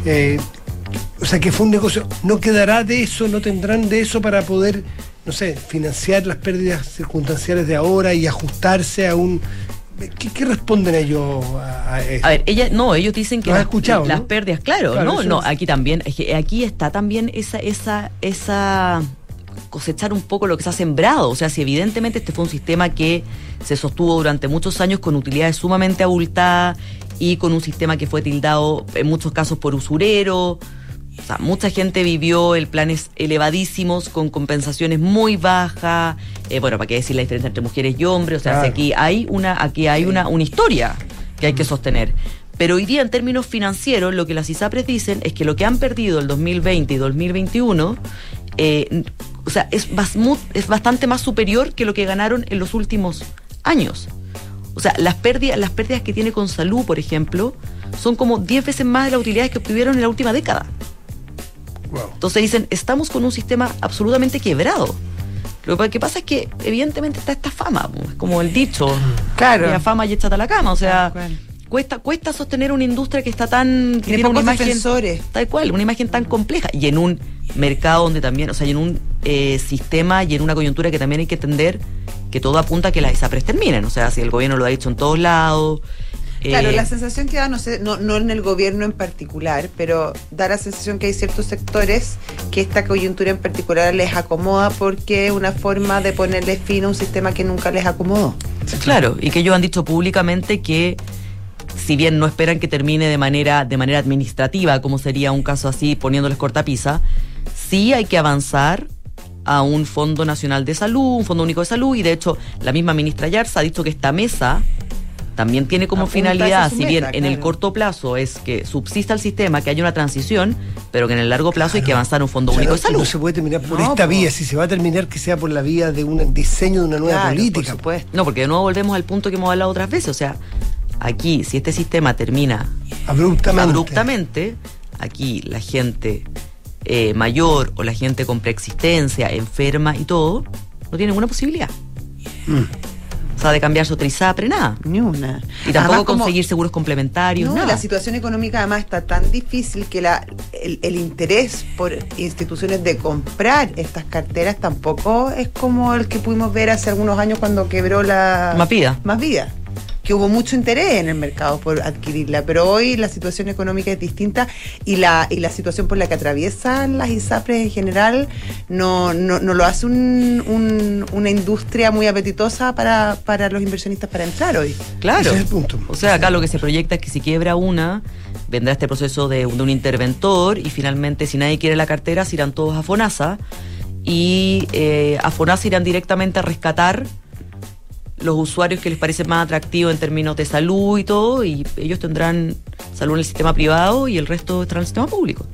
Eh, o sea, que fue un negocio. ¿No quedará de eso, no tendrán de eso para poder, no sé, financiar las pérdidas circunstanciales de ahora y ajustarse a un... ¿Qué, qué responden ellos a, eso? A ver, ella, no, ellos dicen que las, escuchado, las ¿no? pérdidas, claro, Claro, no, no, es. aquí también, es que aquí está también esa, esa, esa cosechar un poco lo que se ha sembrado. O sea, si evidentemente este fue un sistema que se sostuvo durante muchos años con utilidades sumamente abultadas y con un sistema que fue tildado en muchos casos por usurero. O sea, mucha gente vivió el planes elevadísimos con compensaciones muy bajas. Eh, bueno, para qué decir la diferencia entre mujeres y hombres. O sea, si aquí hay una, aquí hay una, una historia que hay que sostener. Pero hoy día, en términos financieros, lo que las ISAPRES dicen es que lo que han perdido el 2020 y 2021, eh, o sea, es, es bastante más superior que lo que ganaron en los últimos años. O sea, las pérdidas, las pérdidas que tiene con salud, por ejemplo, son como 10 veces más de las utilidades que obtuvieron en la última década. Wow. Entonces dicen, estamos con un sistema absolutamente quebrado. Lo que pasa es que evidentemente está esta fama, po, es como el dicho, Claro. la fama y échate a la cama, o sea, cuesta cuesta sostener una industria que está tan que Tiene pocos defensores. tal cual, una imagen tan compleja y en un mercado donde también, o sea, y en un eh, sistema y en una coyuntura que también hay que entender que todo apunta a que las ISAPRES terminen, o sea, si el gobierno lo ha dicho en todos lados. Claro, eh, la sensación que da, no sé, no, no en el gobierno en particular, pero da la sensación que hay ciertos sectores que esta coyuntura en particular les acomoda porque es una forma de ponerle fin a un sistema que nunca les acomodó. Claro, y que ellos han dicho públicamente que si bien no esperan que termine de manera, de manera administrativa, como sería un caso así poniéndoles cortapisa, sí hay que avanzar a un Fondo Nacional de Salud, un Fondo Único de Salud, y de hecho la misma ministra Yarza ha dicho que esta mesa también tiene como Apunta finalidad, si bien meta, en el claro. corto plazo es que subsista el sistema, que haya una transición, pero que en el largo plazo hay que avanzar a un Fondo Claro, Único de Salud. No se puede terminar por No, esta po. vía. Si se va a terminar, que sea por la vía de un diseño de una nueva Claro, política. Por supuesto. No, porque de nuevo volvemos al punto que hemos hablado otras veces, o sea, aquí, si este sistema termina Abruptamente. abruptamente, aquí la gente eh, mayor o la gente con preexistencia, enferma y todo, no tiene ninguna posibilidad. Mm. O sea, de cambiar otra ISAPRE, nada. Ni una. Y tampoco Además, como- conseguir seguros complementarios, No, nada. la situación económica además está tan difícil que la, el, el interés por instituciones de comprar estas carteras tampoco es como el que pudimos ver hace algunos años cuando quebró la Más vida. Más vida. Que hubo mucho interés en el mercado por adquirirla, pero hoy la situación económica es distinta y la, y la situación por la que atraviesan las ISAPRES en general no, no, no lo hace un- un- una industria muy apetitosa para, para los inversionistas para entrar hoy. Claro. Ese es el punto. O sea, acá lo que se proyecta es que si quiebra una, vendrá este proceso de, de un interventor y finalmente si nadie quiere la cartera, se irán todos a FONASA y eh, a FONASA irán directamente a rescatar los usuarios que les parece más atractivo en términos de salud y todo, y ellos tendrán salud en el sistema privado y el resto estará en el sistema público.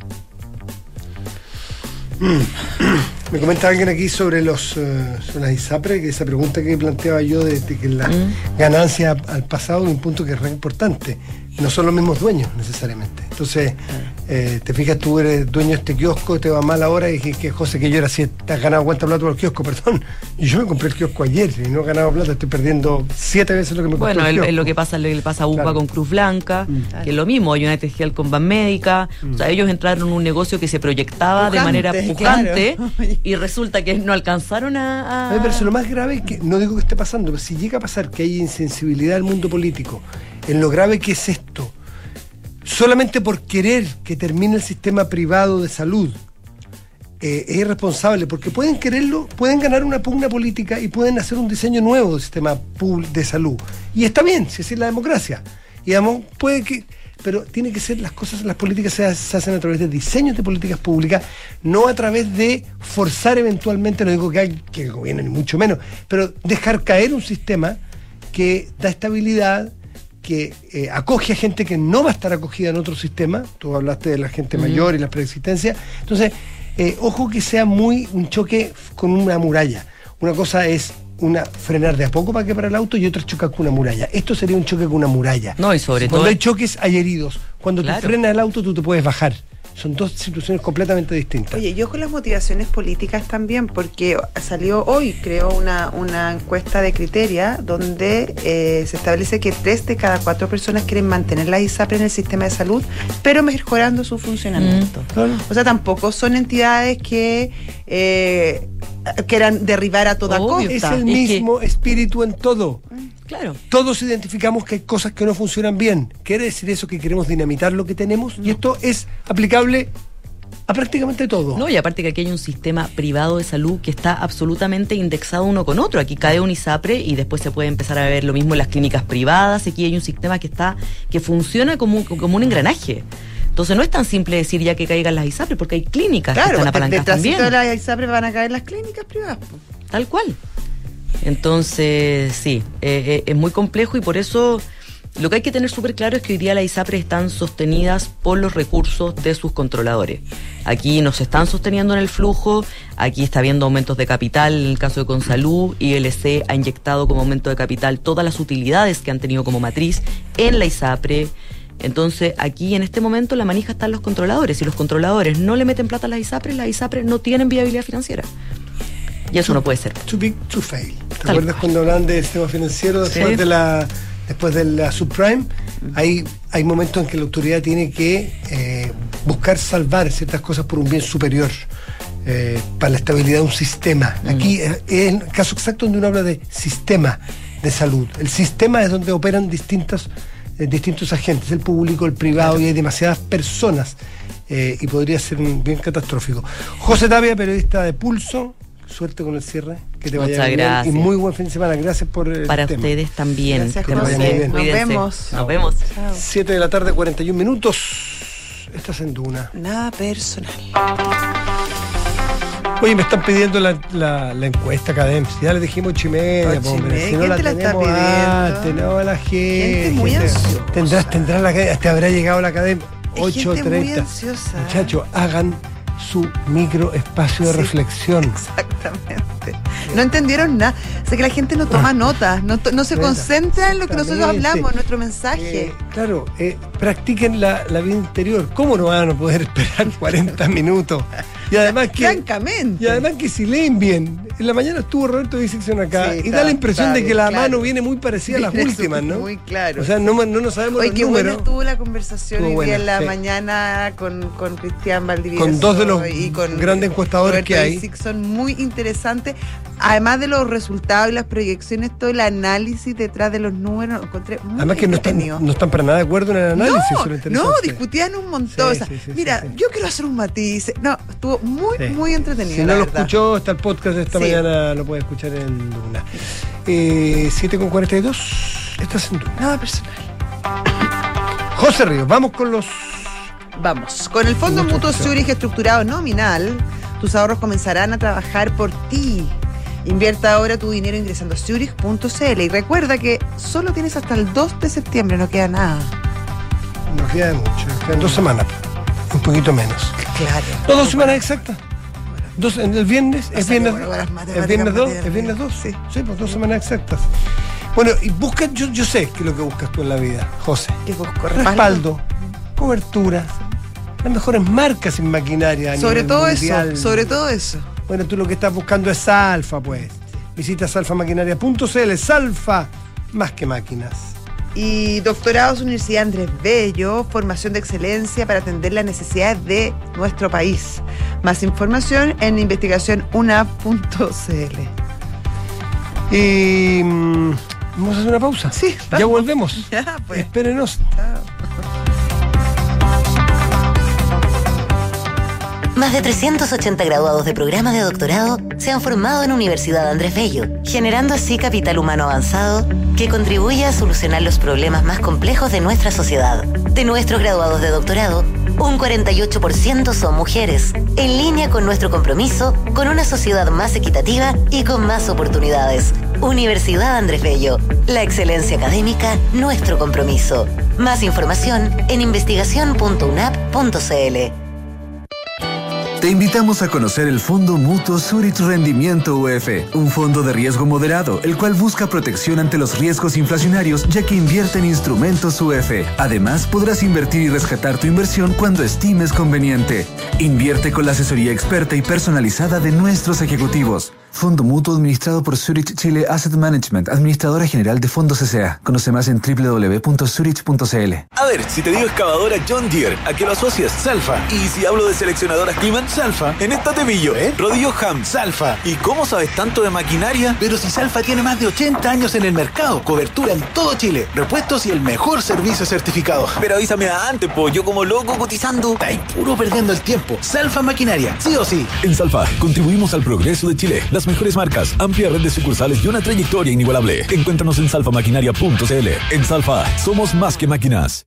Me comenta alguien aquí sobre los eh, sobre las ISAPRE, que esa pregunta que planteaba yo de, de que la Mm. ganancia al pasado es un punto que es re importante. No son los mismos dueños necesariamente. Entonces, eh, te fijas, tú eres dueño de este kiosco, te va mal ahora y que, que José, que yo era así, te has ganado cuánta plata por el kiosco, perdón. Y yo me compré el kiosco ayer y no he ganado plata, estoy perdiendo siete veces lo que me costó Bueno, el es lo que pasa, lo que le pasa a UPA Claro. con Cruz Blanca, que es lo mismo, hay United Health con Banmédica, o sea, ellos entraron en un negocio que se proyectaba de manera pujante claro. y resulta que no alcanzaron a... A mí me parece lo más grave es que, no digo que esté pasando, pero si llega a pasar que hay insensibilidad del mundo político en lo grave que es esto, solamente por querer que termine el sistema privado de salud, eh, es irresponsable, porque pueden quererlo, pueden ganar una pugna política y pueden hacer un diseño nuevo del sistema de salud. Y está bien, si es la democracia. Además puede que. Pero tiene que ser las cosas, las políticas se, ha- se hacen a través de diseños de políticas públicas, no a través de forzar eventualmente, no digo que, hay, que el gobierno ni mucho menos, pero dejar caer un sistema que da estabilidad, que eh, acoge a gente que no va a estar acogida en otro sistema. Tú hablaste de la gente mayor y la preexistencia. Entonces, eh, ojo que sea muy un choque con una muralla. Una cosa es una frenar de a poco para que para el auto y otra es chocar con una muralla. Esto sería un choque con una muralla. No, y sobre Cuando todo- hay choques hay heridos. Cuando Claro. te frena el auto tú te puedes bajar. Son dos situaciones completamente distintas. Oye, yo con las motivaciones políticas también, porque salió hoy, creo, una, una encuesta de criteria donde eh, se establece que tres de cada cuatro personas quieren mantener la ISAPRE en el sistema de salud, pero mejorando su funcionamiento. Claro. O sea, tampoco son entidades que eh, quieran derribar a toda Obvio. es costa. el Es que- mismo espíritu en todo. Claro. Todos identificamos que hay cosas que no funcionan bien. Quiere decir eso que queremos dinamitar lo que tenemos y esto es aplicable a prácticamente todo. No, y aparte que aquí hay un sistema privado de salud que está absolutamente indexado uno con otro. Aquí cae un ISAPRE y después se puede empezar a ver lo mismo en las clínicas privadas. Aquí hay un sistema que está, que funciona como, un- como un engranaje. Entonces no es tan simple decir ya que caigan las ISAPRE, porque hay clínicas que están apalancadas detrás también. de la ISAPRE van a caer las clínicas privadas. Tal cual. Entonces, sí, eh, eh, es muy complejo y por eso lo que hay que tener súper claro es que hoy día las ISAPRE están sostenidas por los recursos de sus controladores. Aquí nos están sosteniendo en el flujo, aquí está habiendo aumentos de capital en el caso de Consalud, ILC ha inyectado como aumento de capital todas las utilidades que han tenido como matriz en la ISAPRE. Entonces, aquí en este momento la manija está en los controladores. Si los controladores no le meten plata a las ISAPRE, las ISAPRE no tienen viabilidad financiera. Y eso no puede ser. Too big to fail. ¿Te Tal acuerdas cuando hablan del sistema financiero después Sí. de la después de la subprime? Hay, hay momentos en que la autoridad tiene que eh, buscar salvar ciertas cosas por un bien superior. eh, para la estabilidad de un sistema. Aquí eh, es el caso exacto donde uno habla de sistema de salud. El sistema es donde operan distintos, eh, distintos agentes, el público, el privado, y hay demasiadas personas. eh, y podría ser un bien catastrófico. José Tapia, periodista de Pulso, suerte con el cierre, que te vaya Muchas bien gracias. y muy buen fin de semana. Gracias por el Para tema. ustedes también. Gracias, Que José. bien. Nos vemos. Nos vemos. 7 de la tarde, 41 minutos. Estás en Duna. Nada personal. Oye, me están pidiendo la, la, la encuesta académica. Ya le dijimos ocho y media, Ocho y po, hombre. media. Si no ¿Quién la te la está tenemos pidiendo? antes, no, la gente. Gente muy ansiosa. Tendrás, tendrás la academia, te habrá llegado la muy 8.30. ansiosa. Muchachos, hagan su micro espacio de Sí. reflexión. Exactamente. No entendieron nada. O sea que la gente no toma notas, no, no se concentra en lo que nosotros hablamos, en nuestro mensaje. Eh, claro, eh, practiquen la, la vida interior. ¿Cómo no van a poder esperar 40 minutos? Y además que. Francamente. Y además que si leen bien, en la mañana estuvo Roberto Dixon acá Sí, y está- da la impresión de que la claro. mano viene muy parecida a las últimas, ¿no? muy claro. O sea, no, no nos sabemos Oye, los qué buena números. estuvo la conversación hoy día buena, en la sí. mañana con, con Cristian Valdivieso. Con dos de los y con grandes encuestadores Roberto que hay. Dixon, muy interesante. Además de los resultados y las proyecciones, todo el análisis detrás de los números, lo encontré muy Además que no están, no están para nada de acuerdo en el análisis. No, discutían un montón. Sí, o sea, sí, sí, mira, yo quiero hacer un matiz. No, estuvo muy, muy entretenido. Si no lo verdad. escuchó, está el podcast de esta mañana, lo puede escuchar en Duna. Eh, 7 con 42, estás en Duna. Nada personal. José Ríos, vamos con los. Vamos, con el Fondo Mutuo. Zurich estructurado nominal, tus ahorros comenzarán a trabajar por ti. Invierta ahora tu dinero ingresando a zurich.cl y recuerda que solo tienes hasta el 2 de septiembre, no queda nada. Nos queda mucho, nos quedan dos semanas, un poquito menos. Claro. No, dos semanas exactas. Dos, en el viernes, es viernes, es viernes 2, materiales. es viernes 2. Sí. Sí, pues dos semanas exactas. Bueno, y busca, yo, yo sé que es lo que buscas tú en la vida, José. Que busco Respaldo, cobertura, las mejores marcas en maquinaria. Sobre todo mundial. eso, sobre todo eso. Bueno, tú lo que estás buscando es Salfa, pues. Visita salfamaquinaria.cl, Salfa, más que máquinas. Y doctorados Universidad Andrés Bello, formación de excelencia para atender las necesidades de nuestro país. Más información en investigacionuna.cl. Y mm, vamos a hacer una pausa. Sí, Ya volvemos. Ya, pues. Espérenos. Más de 380 graduados de programa de doctorado se han formado en Universidad Andrés Bello, generando así capital humano avanzado que contribuye a solucionar los problemas más complejos de nuestra sociedad. De nuestros graduados de doctorado, un 48% son mujeres, en línea con nuestro compromiso con una sociedad más equitativa y con más oportunidades. Universidad Andrés Bello, la excelencia académica, nuestro compromiso. Más información en investigación.unap.cl. Te invitamos a conocer el Fondo Mutuo Zurich Rendimiento UF, un fondo de riesgo moderado, el cual busca protección ante los riesgos inflacionarios ya que invierte en instrumentos UF. Además, podrás invertir y rescatar tu inversión cuando estimes conveniente. Invierte con la asesoría experta y personalizada de nuestros ejecutivos. Fondo Mutuo administrado por Zurich Chile Asset Management, administradora general de fondos S.A. Conoce más en www.zurich.cl. A ver, si te digo excavadora John Deere, ¿a qué lo asocias? Salfa. Y si hablo de seleccionadoras Climan, Salfa. En esta te pillo, ¿eh? Rodillo Ham, Salfa. ¿Y cómo sabes tanto de maquinaria? Pero si Salfa tiene más de 80 años en el mercado, cobertura en todo Chile, repuestos y el mejor servicio certificado. Pero avísame antes, po. Yo como loco cotizando. Está puro perdiendo el tiempo. Salfa Maquinaria, sí o sí. En Salfa contribuimos al progreso de Chile. Las mejores marcas, amplia red de sucursales y una trayectoria inigualable. Encuéntranos en salfamaquinaria.cl. En Salfa, somos más que máquinas.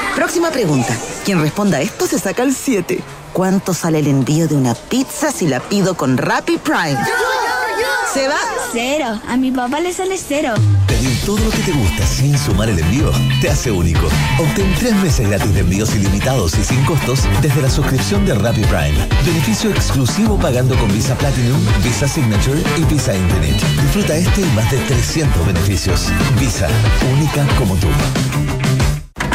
Próxima pregunta. Quien responda a esto se saca el 7. ¿Cuánto sale el envío de una pizza si la pido con Rappi Prime? ¿Se va? Cero. A mi papá le sale cero. Pedir todo lo que te gusta sin sumar el envío te hace único. Obtén tres meses gratis de envíos ilimitados y sin costos desde la suscripción de Rappi Prime. Beneficio exclusivo pagando con Visa Platinum, Visa Signature y Visa Infinite. Disfruta este y más de 300 beneficios. Visa, única como tú.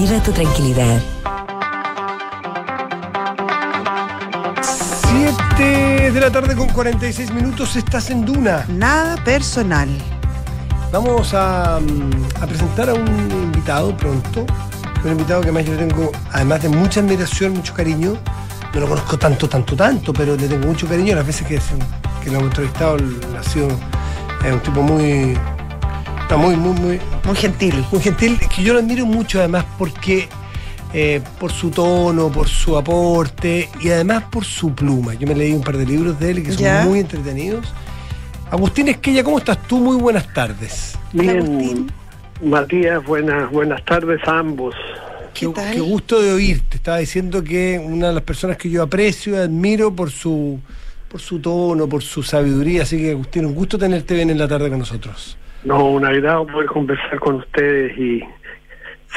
tu tranquilidad. 7 de la tarde con 46 minutos, estás en Duna. Nada personal. Vamos a, mm, a presentar a un invitado pronto. Un invitado que además yo tengo, además de mucha admiración, mucho cariño. No lo conozco tanto, tanto, tanto, pero le tengo mucho cariño. Las veces que, que lo hemos entrevistado ha sido es un tipo muy, está muy, muy, muy, muy gentil. Muy gentil, que yo lo admiro mucho además porque eh, por su tono, por su aporte y además por su pluma. Yo me leí un par de libros de él que son ¿Ya? muy entretenidos. Agustín Esquella, ¿cómo estás tú? Muy buenas tardes. Bien, Matías, buenas, buenas tardes a ambos. Qué, qué gusto de oírte. Estaba diciendo que una de las personas que yo aprecio y admiro por su, por su tono, por su sabiduría. Así que, Agustín, un gusto tenerte bien en la tarde con nosotros. No, un agrado poder conversar con ustedes y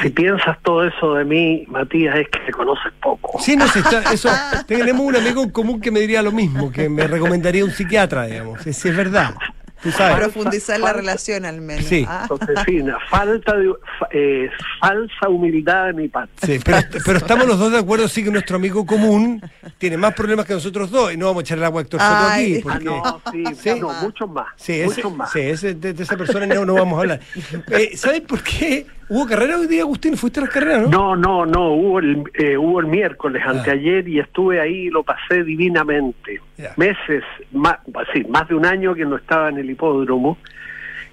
si piensas todo eso de mí, Matías, es que te conoces poco. Sí, no sé, está- eso. Tenemos un amigo común que me diría lo mismo, que me recomendaría un psiquiatra, digamos. Si es, verdad. Tú sabes. Profundizar la relación al menos. Sí. Ah. Josefina, falta de, fa- eh, falsa humildad de mi parte. Sí, pero, pero estamos los dos de acuerdo, sí, que nuestro amigo común tiene más problemas que nosotros dos y no vamos a echar el agua a Héctor Soto aquí. Porque, Ah, no, sí, Sí. no, muchos más. Sí, ese, muchos más. sí, ese- de, de esa persona no, no vamos a hablar. Eh, ¿Sabes por qué? ¿Hubo carrera hoy día, Agustín? ¿Fuiste a las carreras, no? No, no, no, hubo el, eh, hubo el miércoles, anteayer, y estuve ahí y lo pasé divinamente. Meses, más, sí, más de un año que no estaba en el hipódromo.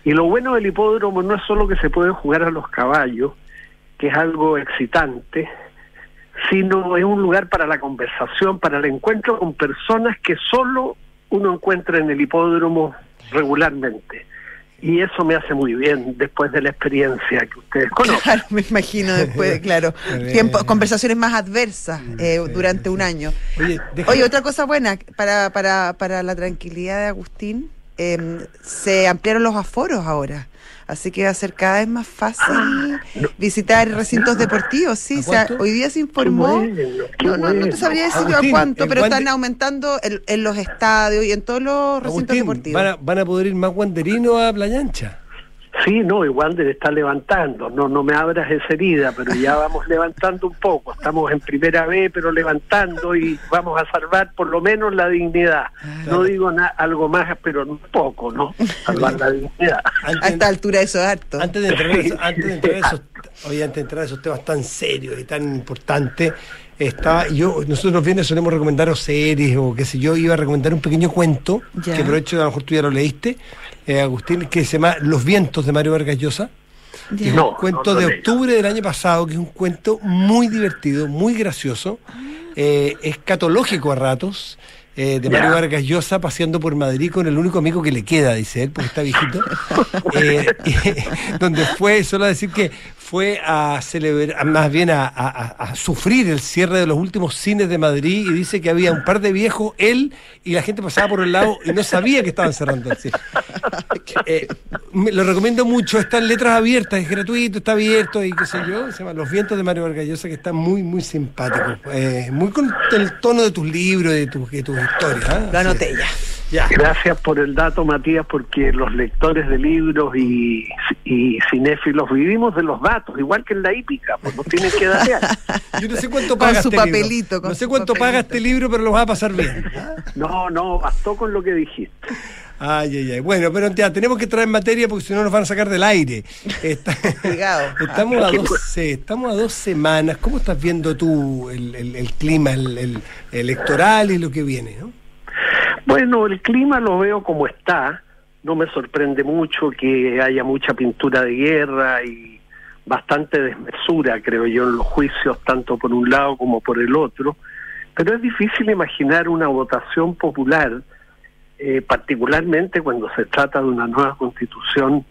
Y lo bueno del hipódromo no es solo que se puede jugar a los caballos, que es algo excitante, sino es un lugar para la conversación, para el encuentro con personas que solo uno encuentra en el hipódromo regularmente. Y eso me hace muy bien después de la experiencia que ustedes conocen. Claro, me imagino después, claro. Tiempo, conversaciones más adversas eh, durante un año. Oye, otra cosa buena para, para, para la tranquilidad de Agustín, eh, se ampliaron los aforos ahora. Así que va a ser cada vez más fácil visitar recintos deportivos. Sí, o sea, hoy día se informó. no, no, no te sabría decir yo a cuánto, ¿en pero están aumentando en, en los estadios y en todos los recintos Agustín, deportivos. van a, van a poder ir más guanderinos a Playa Ancha. Sí, no, y Wander está levantando. No, no me abras esa herida, pero ya vamos levantando un poco. Estamos en primera B, pero levantando y vamos a salvar por lo menos la dignidad. No digo na- algo más, pero un poco, ¿no? Salvar la dignidad. a esta altura eso es harto. Antes de entrar, antes de entrar a esos, oye, antes de entrar a esos temas tan serios y tan importantes, estaba, yo, nosotros los viernes solemos recomendar o series o qué sé yo, iba a recomendar un pequeño cuento, Ya. que aprovecho, a lo mejor tú ya lo leíste, eh, Agustín, que se llama Los vientos de Mario Vargas Llosa. que es No, un cuento no de octubre del año pasado, que es un cuento muy divertido, muy gracioso, eh, escatológico a ratos, eh, de. Mario Vargas Llosa paseando por Madrid con el único amigo que le queda, dice él, porque está viejito. Eh, donde fue, solo decir que fue a celebrar, más bien a, a- a- a sufrir el cierre de los últimos cines de Madrid y dice que había un par de viejos, él y la gente pasaba por el lado y no sabía que estaban cerrando el cine. Eh, me- lo recomiendo mucho, está en letras abiertas, es gratuito, está abierto y qué sé yo, se llama Los vientos de Mario Vargas Llosa, que está muy, muy simpático, eh, muy con el tono de tus libros, de tus, de tus historias. ¿ah? Lo anoté ya. Ya. Gracias por el dato, Matías, porque los lectores de libros y, y cinéfilos vivimos de los datos, igual que en la hípica, pues nos tienen que dar. Yo no sé cuánto Con paga su este papelito, libro. con No sé cuánto paga este libro, pero lo vas a pasar bien. No, no, bastó con lo que dijiste. Ay, ay, ay. Bueno, pero ya tenemos que traer materia porque si no nos van a sacar del aire. Está- estamos, a dos, sí, estamos a dos semanas. ¿Cómo estás viendo tú el, el- el clima el, el- electoral y lo que viene? ¿no? Bueno, el clima lo veo como está, no me sorprende mucho que haya mucha pintura de guerra y bastante desmesura, creo yo, en los juicios, tanto por un lado como por el otro, pero es difícil imaginar una votación popular, eh, particularmente cuando se trata de una nueva constitución,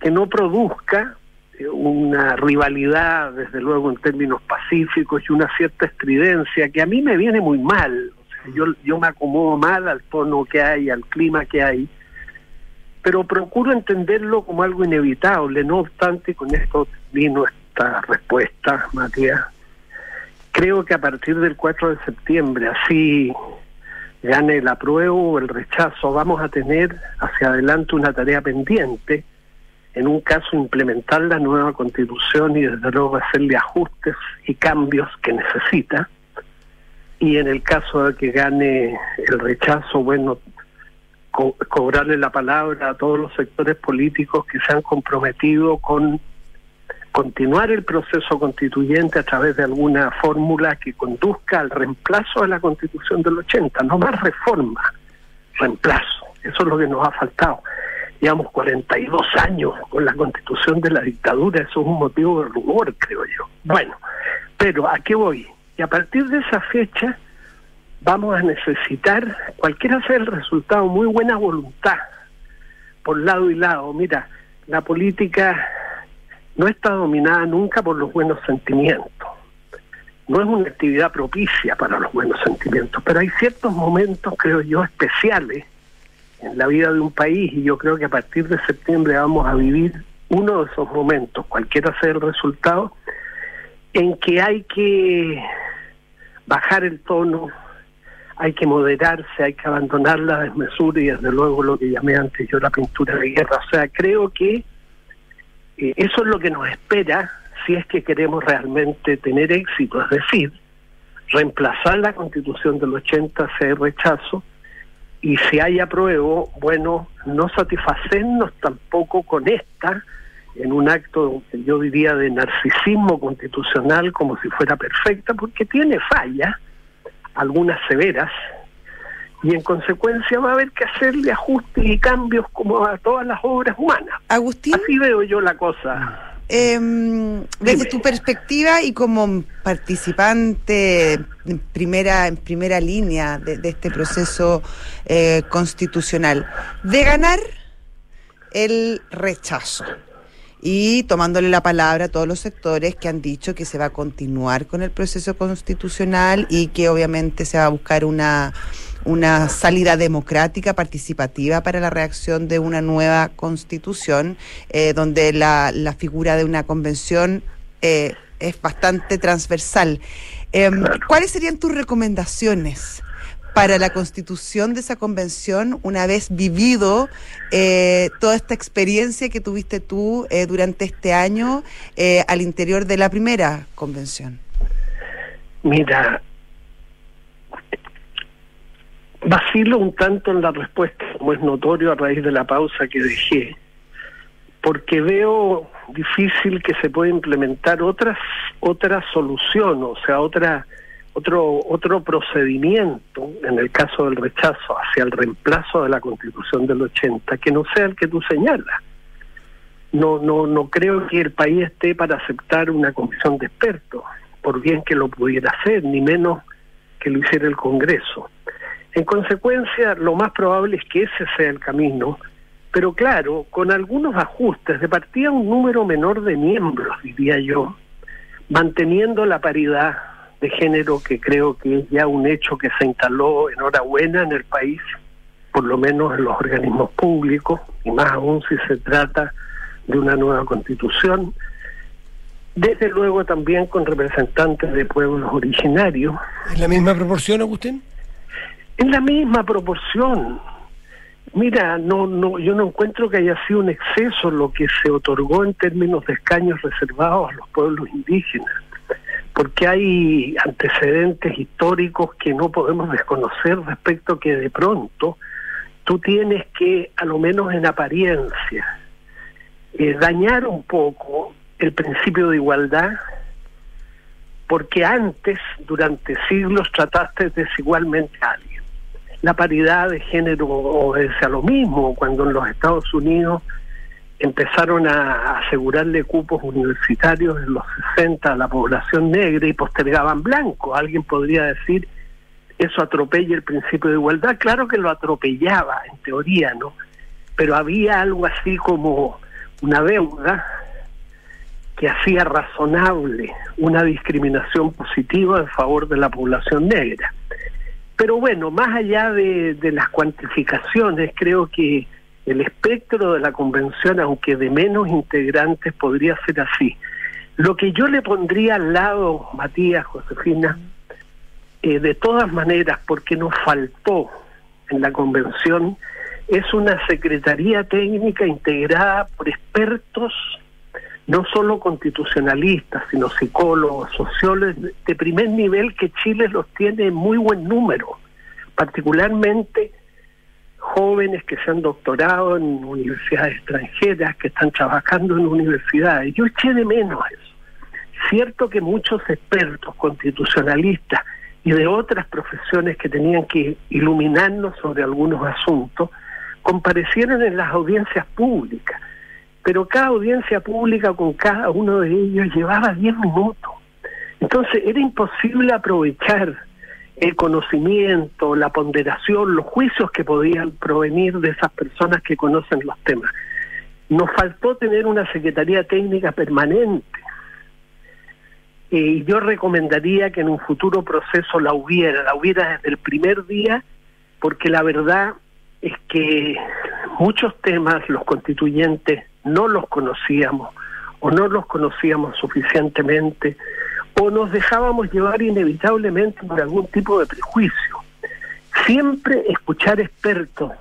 que no produzca eh, una rivalidad, desde luego, en términos pacíficos y una cierta estridencia que a mí me viene muy mal. Yo, yo me acomodo mal al tono que hay, al clima que hay, pero procuro entenderlo como algo inevitable. No obstante, con esto vino esta respuesta, Matías. Creo que a partir del 4 de septiembre, así gane el apruebo o el rechazo, vamos a tener hacia adelante una tarea pendiente en un caso implementar la nueva constitución y desde luego hacerle ajustes y cambios que necesita. Y en el caso de que gane el rechazo, bueno, cobrarle la palabra a todos los sectores políticos que se han comprometido con continuar el proceso constituyente a través de alguna fórmula que conduzca al reemplazo de la constitución del 80, no más reforma, reemplazo. Eso es lo que nos ha faltado llevamos 42 años con la constitución de la dictadura, eso es un motivo de rumor, creo yo. Bueno, pero ¿a qué voy? Y a partir de esa fecha vamos a necesitar, cualquiera sea el resultado, muy buena voluntad por lado y lado. Mira, la política no está dominada nunca por los buenos sentimientos. No es una actividad propicia para los buenos sentimientos, pero hay ciertos momentos, creo yo, especiales en la vida de un país y yo creo que a partir de septiembre vamos a vivir uno de esos momentos, cualquiera sea el resultado, en que hay que bajar el tono, hay que moderarse, hay que abandonar la desmesura y desde luego lo que llamé antes yo la pintura de guerra. O sea, creo que eh, eso es lo que nos espera si es que queremos realmente tener éxito, es decir, reemplazar la constitución del 80 sea rechazo y si hay apruebo, bueno, no satisfacernos tampoco con esta en un acto, yo diría, de narcisismo constitucional como si fuera perfecta, porque tiene fallas, algunas severas, y en consecuencia va a haber que hacerle ajustes y cambios como a todas las obras humanas. Agustín. Así veo yo la cosa. Eh, desde tu perspectiva y como participante en primera, en primera línea de, este proceso eh, constitucional, de ganar el rechazo y tomándole la palabra a todos los sectores que han dicho que se va a continuar con el proceso constitucional y que obviamente se va a buscar una una salida democrática, participativa para la reacción de una nueva constitución, eh, donde la, la, figura de una convención eh, es bastante transversal. Em, ¿Cuáles serían tus recomendaciones? Para la constitución de esa convención una vez vivido eh, toda esta experiencia que tuviste tú durante este año al interior de la primera convención? Mira, Vacilo un tanto en la respuesta, como es notorio a raíz de la pausa que dejé, porque veo difícil que se pueda implementar otras otra solución, o sea, otra otro otro procedimiento en el caso del rechazo hacia el reemplazo de la Constitución del 80 que no sea el que tú señalas. No no no creo que el país esté para aceptar una comisión de expertos, por bien que lo pudiera hacer, ni menos que lo hiciera el Congreso. En consecuencia, lo más probable es que ese sea el camino, pero claro, con algunos ajustes, de partida un número menor de miembros, diría yo, manteniendo la paridad de género que creo que es ya un hecho que se instaló enhorabuena en el país, por lo menos en los organismos públicos, y más aún si se trata de una nueva constitución. Desde luego también con representantes de pueblos originarios. ¿En la misma proporción, Agustín? En la misma proporción. Mira, no, no, yo no encuentro que haya sido un exceso lo que se otorgó en términos de escaños reservados a los pueblos indígenas, porque hay antecedentes históricos que no podemos desconocer respecto que de pronto tú tienes que, a lo menos en apariencia, eh, dañar un poco el principio de igualdad, porque antes, durante siglos, trataste desigualmente a alguien. La paridad de género obedece a lo mismo, cuando en los Estados Unidos empezaron a asegurarle cupos universitarios en los 60 a la población negra y postergaban blanco. Alguien podría decir, eso atropella el principio de igualdad. Claro que lo atropellaba, en teoría, ¿no? Pero había algo así como una deuda que hacía razonable una discriminación positiva en favor de la población negra. Pero bueno, más allá de, de las cuantificaciones, creo que el espectro de la convención, aunque de menos integrantes, podría ser así. Lo que yo le pondría al lado, Matías, Josefina, eh, de todas maneras, porque nos faltó en la convención, es una secretaría técnica integrada por expertos, no solo constitucionalistas, sino psicólogos, sociólogos de primer nivel que Chile los tiene en muy buen número, particularmente jóvenes que se han doctorado en universidades extranjeras, que están trabajando en universidades. Yo eché de menos eso. Cierto que muchos expertos constitucionalistas y de otras profesiones que tenían que iluminarnos sobre algunos asuntos, comparecieron en las audiencias públicas, pero cada audiencia pública con cada uno de ellos llevaba 10 minutos. Entonces era imposible aprovechar el conocimiento, la ponderación, los juicios que podían provenir de esas personas que conocen los temas. Nos faltó tener una Secretaría Técnica permanente. Eh, y yo recomendaría que en un futuro proceso la hubiera, la hubiera desde el primer día, porque la verdad es que muchos temas los constituyentes no los conocíamos o no los conocíamos suficientemente o nos dejábamos llevar inevitablemente por algún tipo de prejuicio. Siempre escuchar expertos,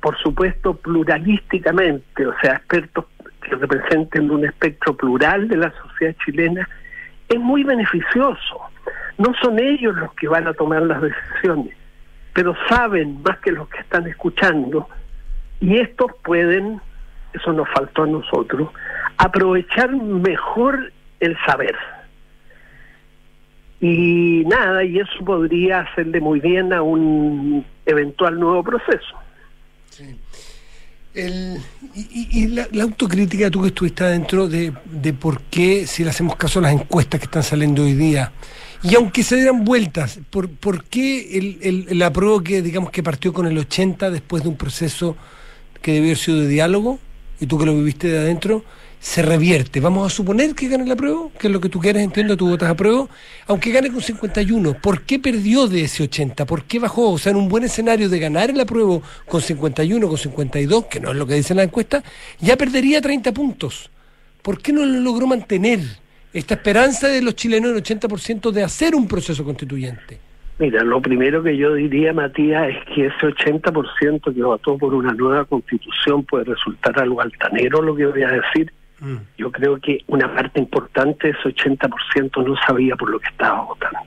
por supuesto pluralísticamente, o sea, expertos que representen un espectro plural de la sociedad chilena, es muy beneficioso. No son ellos los que van a tomar las decisiones, pero saben más que los que están escuchando y estos pueden, eso nos faltó a nosotros, aprovechar mejor el saber. Y nada, y eso podría hacerle muy bien a un eventual nuevo proceso. El, y, y la, la, autocrítica, tú que estuviste adentro, de, de por qué, si le hacemos caso a las encuestas que están saliendo hoy día, y aunque se dieran vueltas, ¿por, por qué el, el, el apruebo que, digamos, que partió con el 80 después de un proceso que debió haber sido de diálogo, y tú que lo viviste de adentro, se revierte. Vamos a suponer que gane la prueba, que es lo que tú quieres, entiendo, tú votas a prueba, aunque gane con 51. ¿Por qué perdió de ese 80? ¿Por qué bajó? O sea, en un buen escenario de ganar el apruebo con 51, con 52, que no es lo que dice la encuesta, ya perdería 30 puntos. ¿Por qué no lo logró mantener esta esperanza de los chilenos del 80% de hacer un proceso constituyente? Mira, lo primero que yo diría, Matías, es que ese 80% que votó por una nueva constitución puede resultar algo altanero, lo que voy a decir Mm. Yo creo que una parte importante de ese 80% no sabía por lo que estaba votando.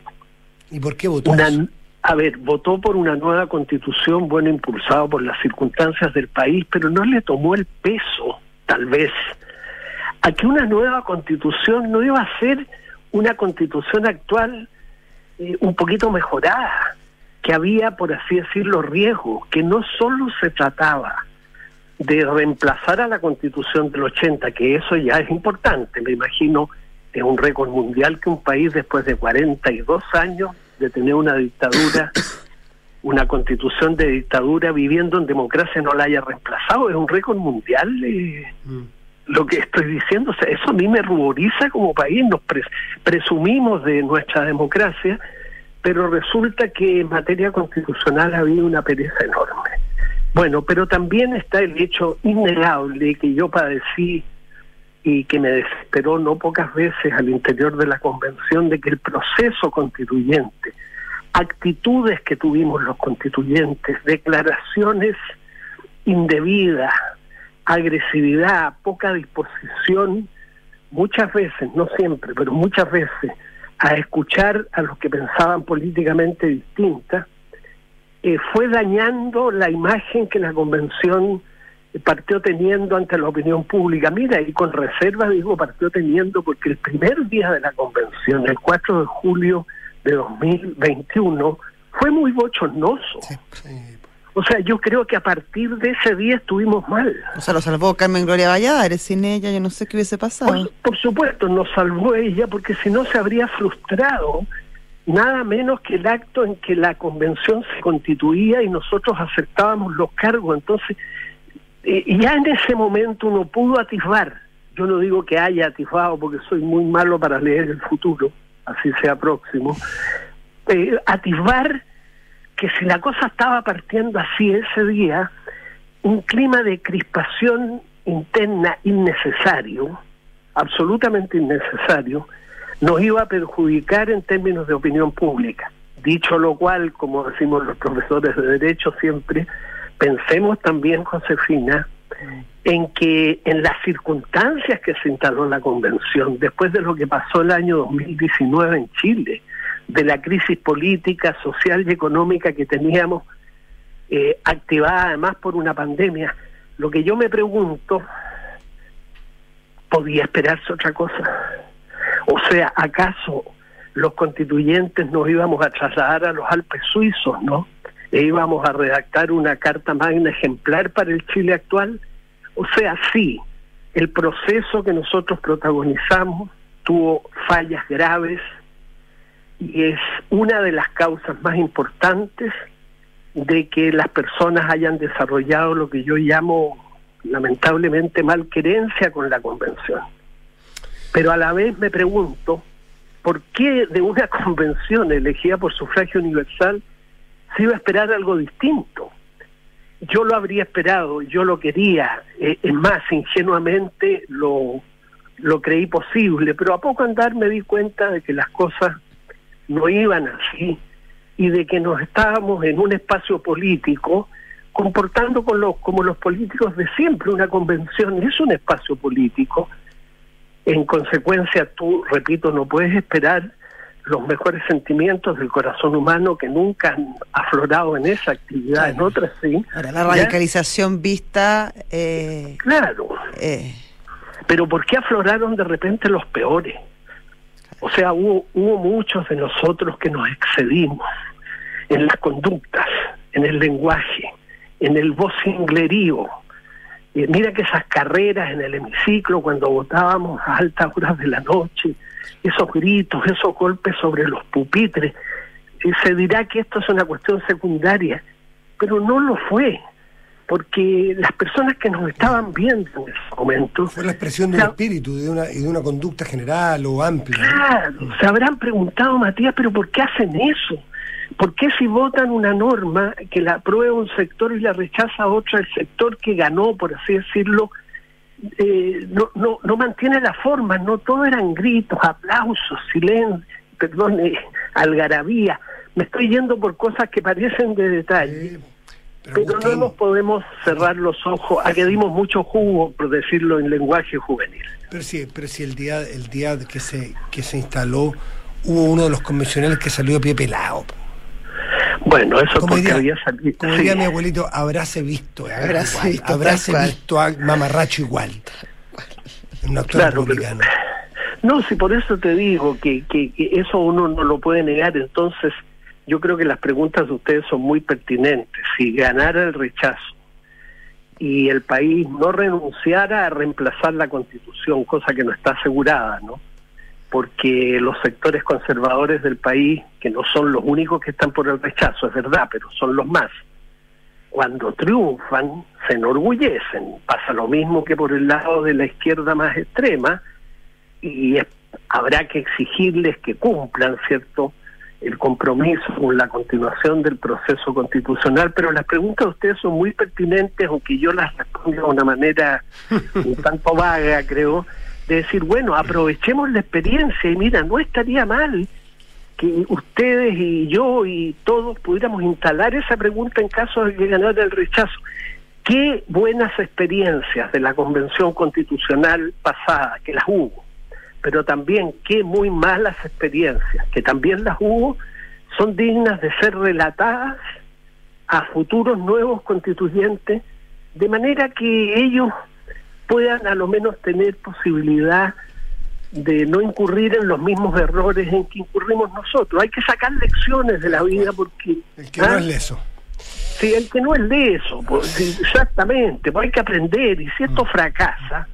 ¿Y por qué votó? a ver, votó por una nueva constitución, bueno, impulsado por las circunstancias del país, pero no le tomó el peso, tal vez, a que una nueva constitución no iba a ser una constitución actual eh, un poquito mejorada, que había, por así decirlo, riesgos, que no solo se trataba de reemplazar a la constitución del 80, que eso ya es importante, me imagino, es un récord mundial que un país después de 42 años de tener una dictadura, una constitución de dictadura viviendo en democracia no la haya reemplazado, es un récord mundial. Eh, mm. Lo que estoy diciendo, o sea, eso a mí me ruboriza como país, nos presumimos de nuestra democracia, pero resulta que en materia constitucional ha habido una pereza enorme. Bueno, pero también está el hecho innegable que yo padecí y que me desesperó no pocas veces al interior de la convención de que el proceso constituyente, actitudes que tuvimos los constituyentes, declaraciones indebidas, agresividad, poca disposición, muchas veces, no siempre, pero muchas veces, a escuchar a los que pensaban políticamente distintas, eh, fue dañando la imagen que la convención partió teniendo ante la opinión pública. Mira, y con reserva digo partió teniendo porque el primer día de la convención, el 4 de julio de 2021, fue muy bochornoso. O sea, yo creo que a partir de ese día estuvimos mal. O sea, lo salvó Carmen Gloria Valladares. Sin ella, yo no sé qué hubiese pasado. Por, por supuesto, nos salvó ella, porque si no se habría frustrado nada menos que el acto en que la convención se constituía y nosotros aceptábamos los cargos. Entonces, ya en ese momento uno pudo atisbar. Yo no digo que haya atisbado porque soy muy malo para leer el futuro, así sea próximo. Eh, atisbar que si la cosa estaba partiendo así ese día, un clima de crispación interna innecesario, absolutamente innecesario, nos iba a perjudicar en términos de opinión pública. Dicho lo cual, como decimos los profesores de Derecho siempre, pensemos también, Josefina, en que en las circunstancias que se instaló la convención, después de lo que pasó el año 2019 en Chile, de la crisis política, social y económica que teníamos eh, activada además por una pandemia, lo que yo me pregunto, ¿podía esperarse otra cosa? O sea, ¿acaso los constituyentes nos íbamos a trasladar a los Alpes suizos, no? E íbamos a redactar una carta magna ejemplar para el Chile actual. O sea, sí, el proceso que nosotros protagonizamos tuvo fallas graves y es una de las causas más importantes de que las personas hayan desarrollado lo que yo llamo lamentablemente malquerencia con la convención. Pero a la vez me pregunto, ¿por qué de una convención elegida por sufragio universal se iba a esperar algo distinto? Yo lo habría esperado, yo lo quería, eh, más, ingenuamente lo, lo creí posible, pero a poco andar me di cuenta de que las cosas no iban así y de que nos estábamos en un espacio político comportando con los, como los políticos de siempre. Una convención es un espacio político en consecuencia, tú, repito, no puedes esperar los mejores sentimientos del corazón humano que nunca han aflorado en esa actividad, en otras sí. Ahora, la radicalización vista... Eh, claro. Eh. Pero ¿por qué afloraron de repente los peores? O sea, hubo, hubo muchos de nosotros que nos excedimos en las conductas, en el lenguaje, en el vocinglerío, mira que esas carreras en el hemiciclo cuando votábamos a altas horas de la noche, esos gritos, esos golpes sobre los pupitres, se dirá que esto es una cuestión secundaria, pero no lo fue, porque las personas que nos estaban viendo en ese momento... Fue la expresión de un espíritu de una, y de una conducta general o amplia. Claro, se habrán preguntado, Matías, pero ¿por qué hacen eso? ¿Por qué si votan una norma que la aprueba un sector y la rechaza otro, el sector que ganó, por así decirlo, eh, no, no, no mantiene la forma? No todo eran gritos, aplausos, silencio, perdón, eh, algarabía. Me estoy yendo por cosas que parecen de detalle. pero, no nos podemos cerrar los ojos a que dimos mucho jugo, por decirlo en lenguaje juvenil. Pero sí, pero si el día, el día que se, que se instaló hubo uno de los convencionales que salió a pie pelado. Bueno, eso como porque había salido. Como diría mi abuelito, habráse visto, habráse visto, habráse visto a mamarracho igual. Un actor claro, republicano. no, si por eso te digo que, que, eso uno no lo puede negar, entonces yo creo que las preguntas de ustedes son muy pertinentes. Si ganara el rechazo y el país no renunciara a reemplazar la constitución, cosa que no está asegurada, ¿no? Porque los sectores conservadores del país, que no son los únicos que están por el rechazo, es verdad, pero son los más, cuando triunfan se enorgullecen. Pasa lo mismo que por el lado de la izquierda más extrema y habrá que exigirles que cumplan, ¿cierto?, el compromiso con la continuación del proceso constitucional, pero las preguntas de ustedes son muy pertinentes, aunque yo las respondo de una manera un tanto vaga, creo, de decir, bueno, aprovechemos la experiencia y mira, no estaría mal que ustedes y yo y todos pudiéramos instalar esa pregunta en caso de que ganara el rechazo. Qué buenas experiencias de la Convención Constitucional pasada, que las hubo, pero también qué muy malas experiencias, que también las hubo, son dignas de ser relatadas a futuros nuevos constituyentes, de manera que ellos puedan a lo menos tener posibilidad de no incurrir en los mismos errores en que incurrimos nosotros. Hay que sacar lecciones de la vida porque... El que no ¿ah? es leso. Sí, el que no es de eso, pues, exactamente, pues hay que aprender y si esto fracasa,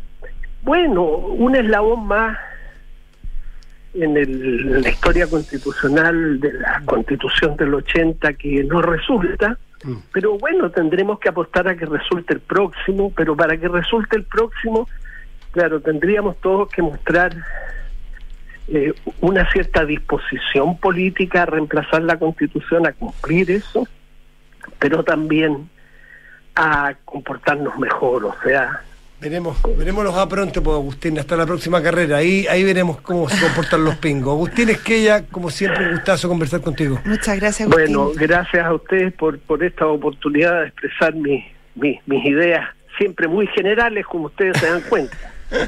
bueno, un eslabón más en, el- en la historia constitucional de la constitución del 80 que no resulta, pero bueno, tendremos que apostar a que resulte el próximo, pero para que resulte el próximo, claro, tendríamos todos que mostrar eh, una cierta disposición política a reemplazar la constitución, a cumplir eso, pero también a comportarnos mejor, o sea, Veremos, veremos a pronto, pues, Agustín, hasta la próxima carrera. Ahí, ahí veremos cómo se comportan los pingos. Agustín Esquella, como siempre, un gustazo conversar contigo. Muchas gracias, Agustín. Bueno, gracias a ustedes por, por esta oportunidad de expresar mi- mi- mis ideas, siempre muy generales, como ustedes se dan cuenta.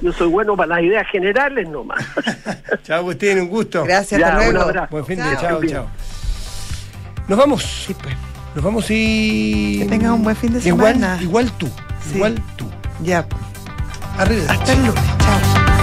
Yo soy bueno para las ideas generales nomás. Chao, Agustín, un gusto. Gracias, Ya, hasta un luego. abrazo. Buen fin de Chao. chao, chao. Nos vamos. Nos vamos y. Que tengas un buen fin de Igual, semana. igual tú. Sí. Igual tú. Ya. Arriba. Hasta el lunes. Chao.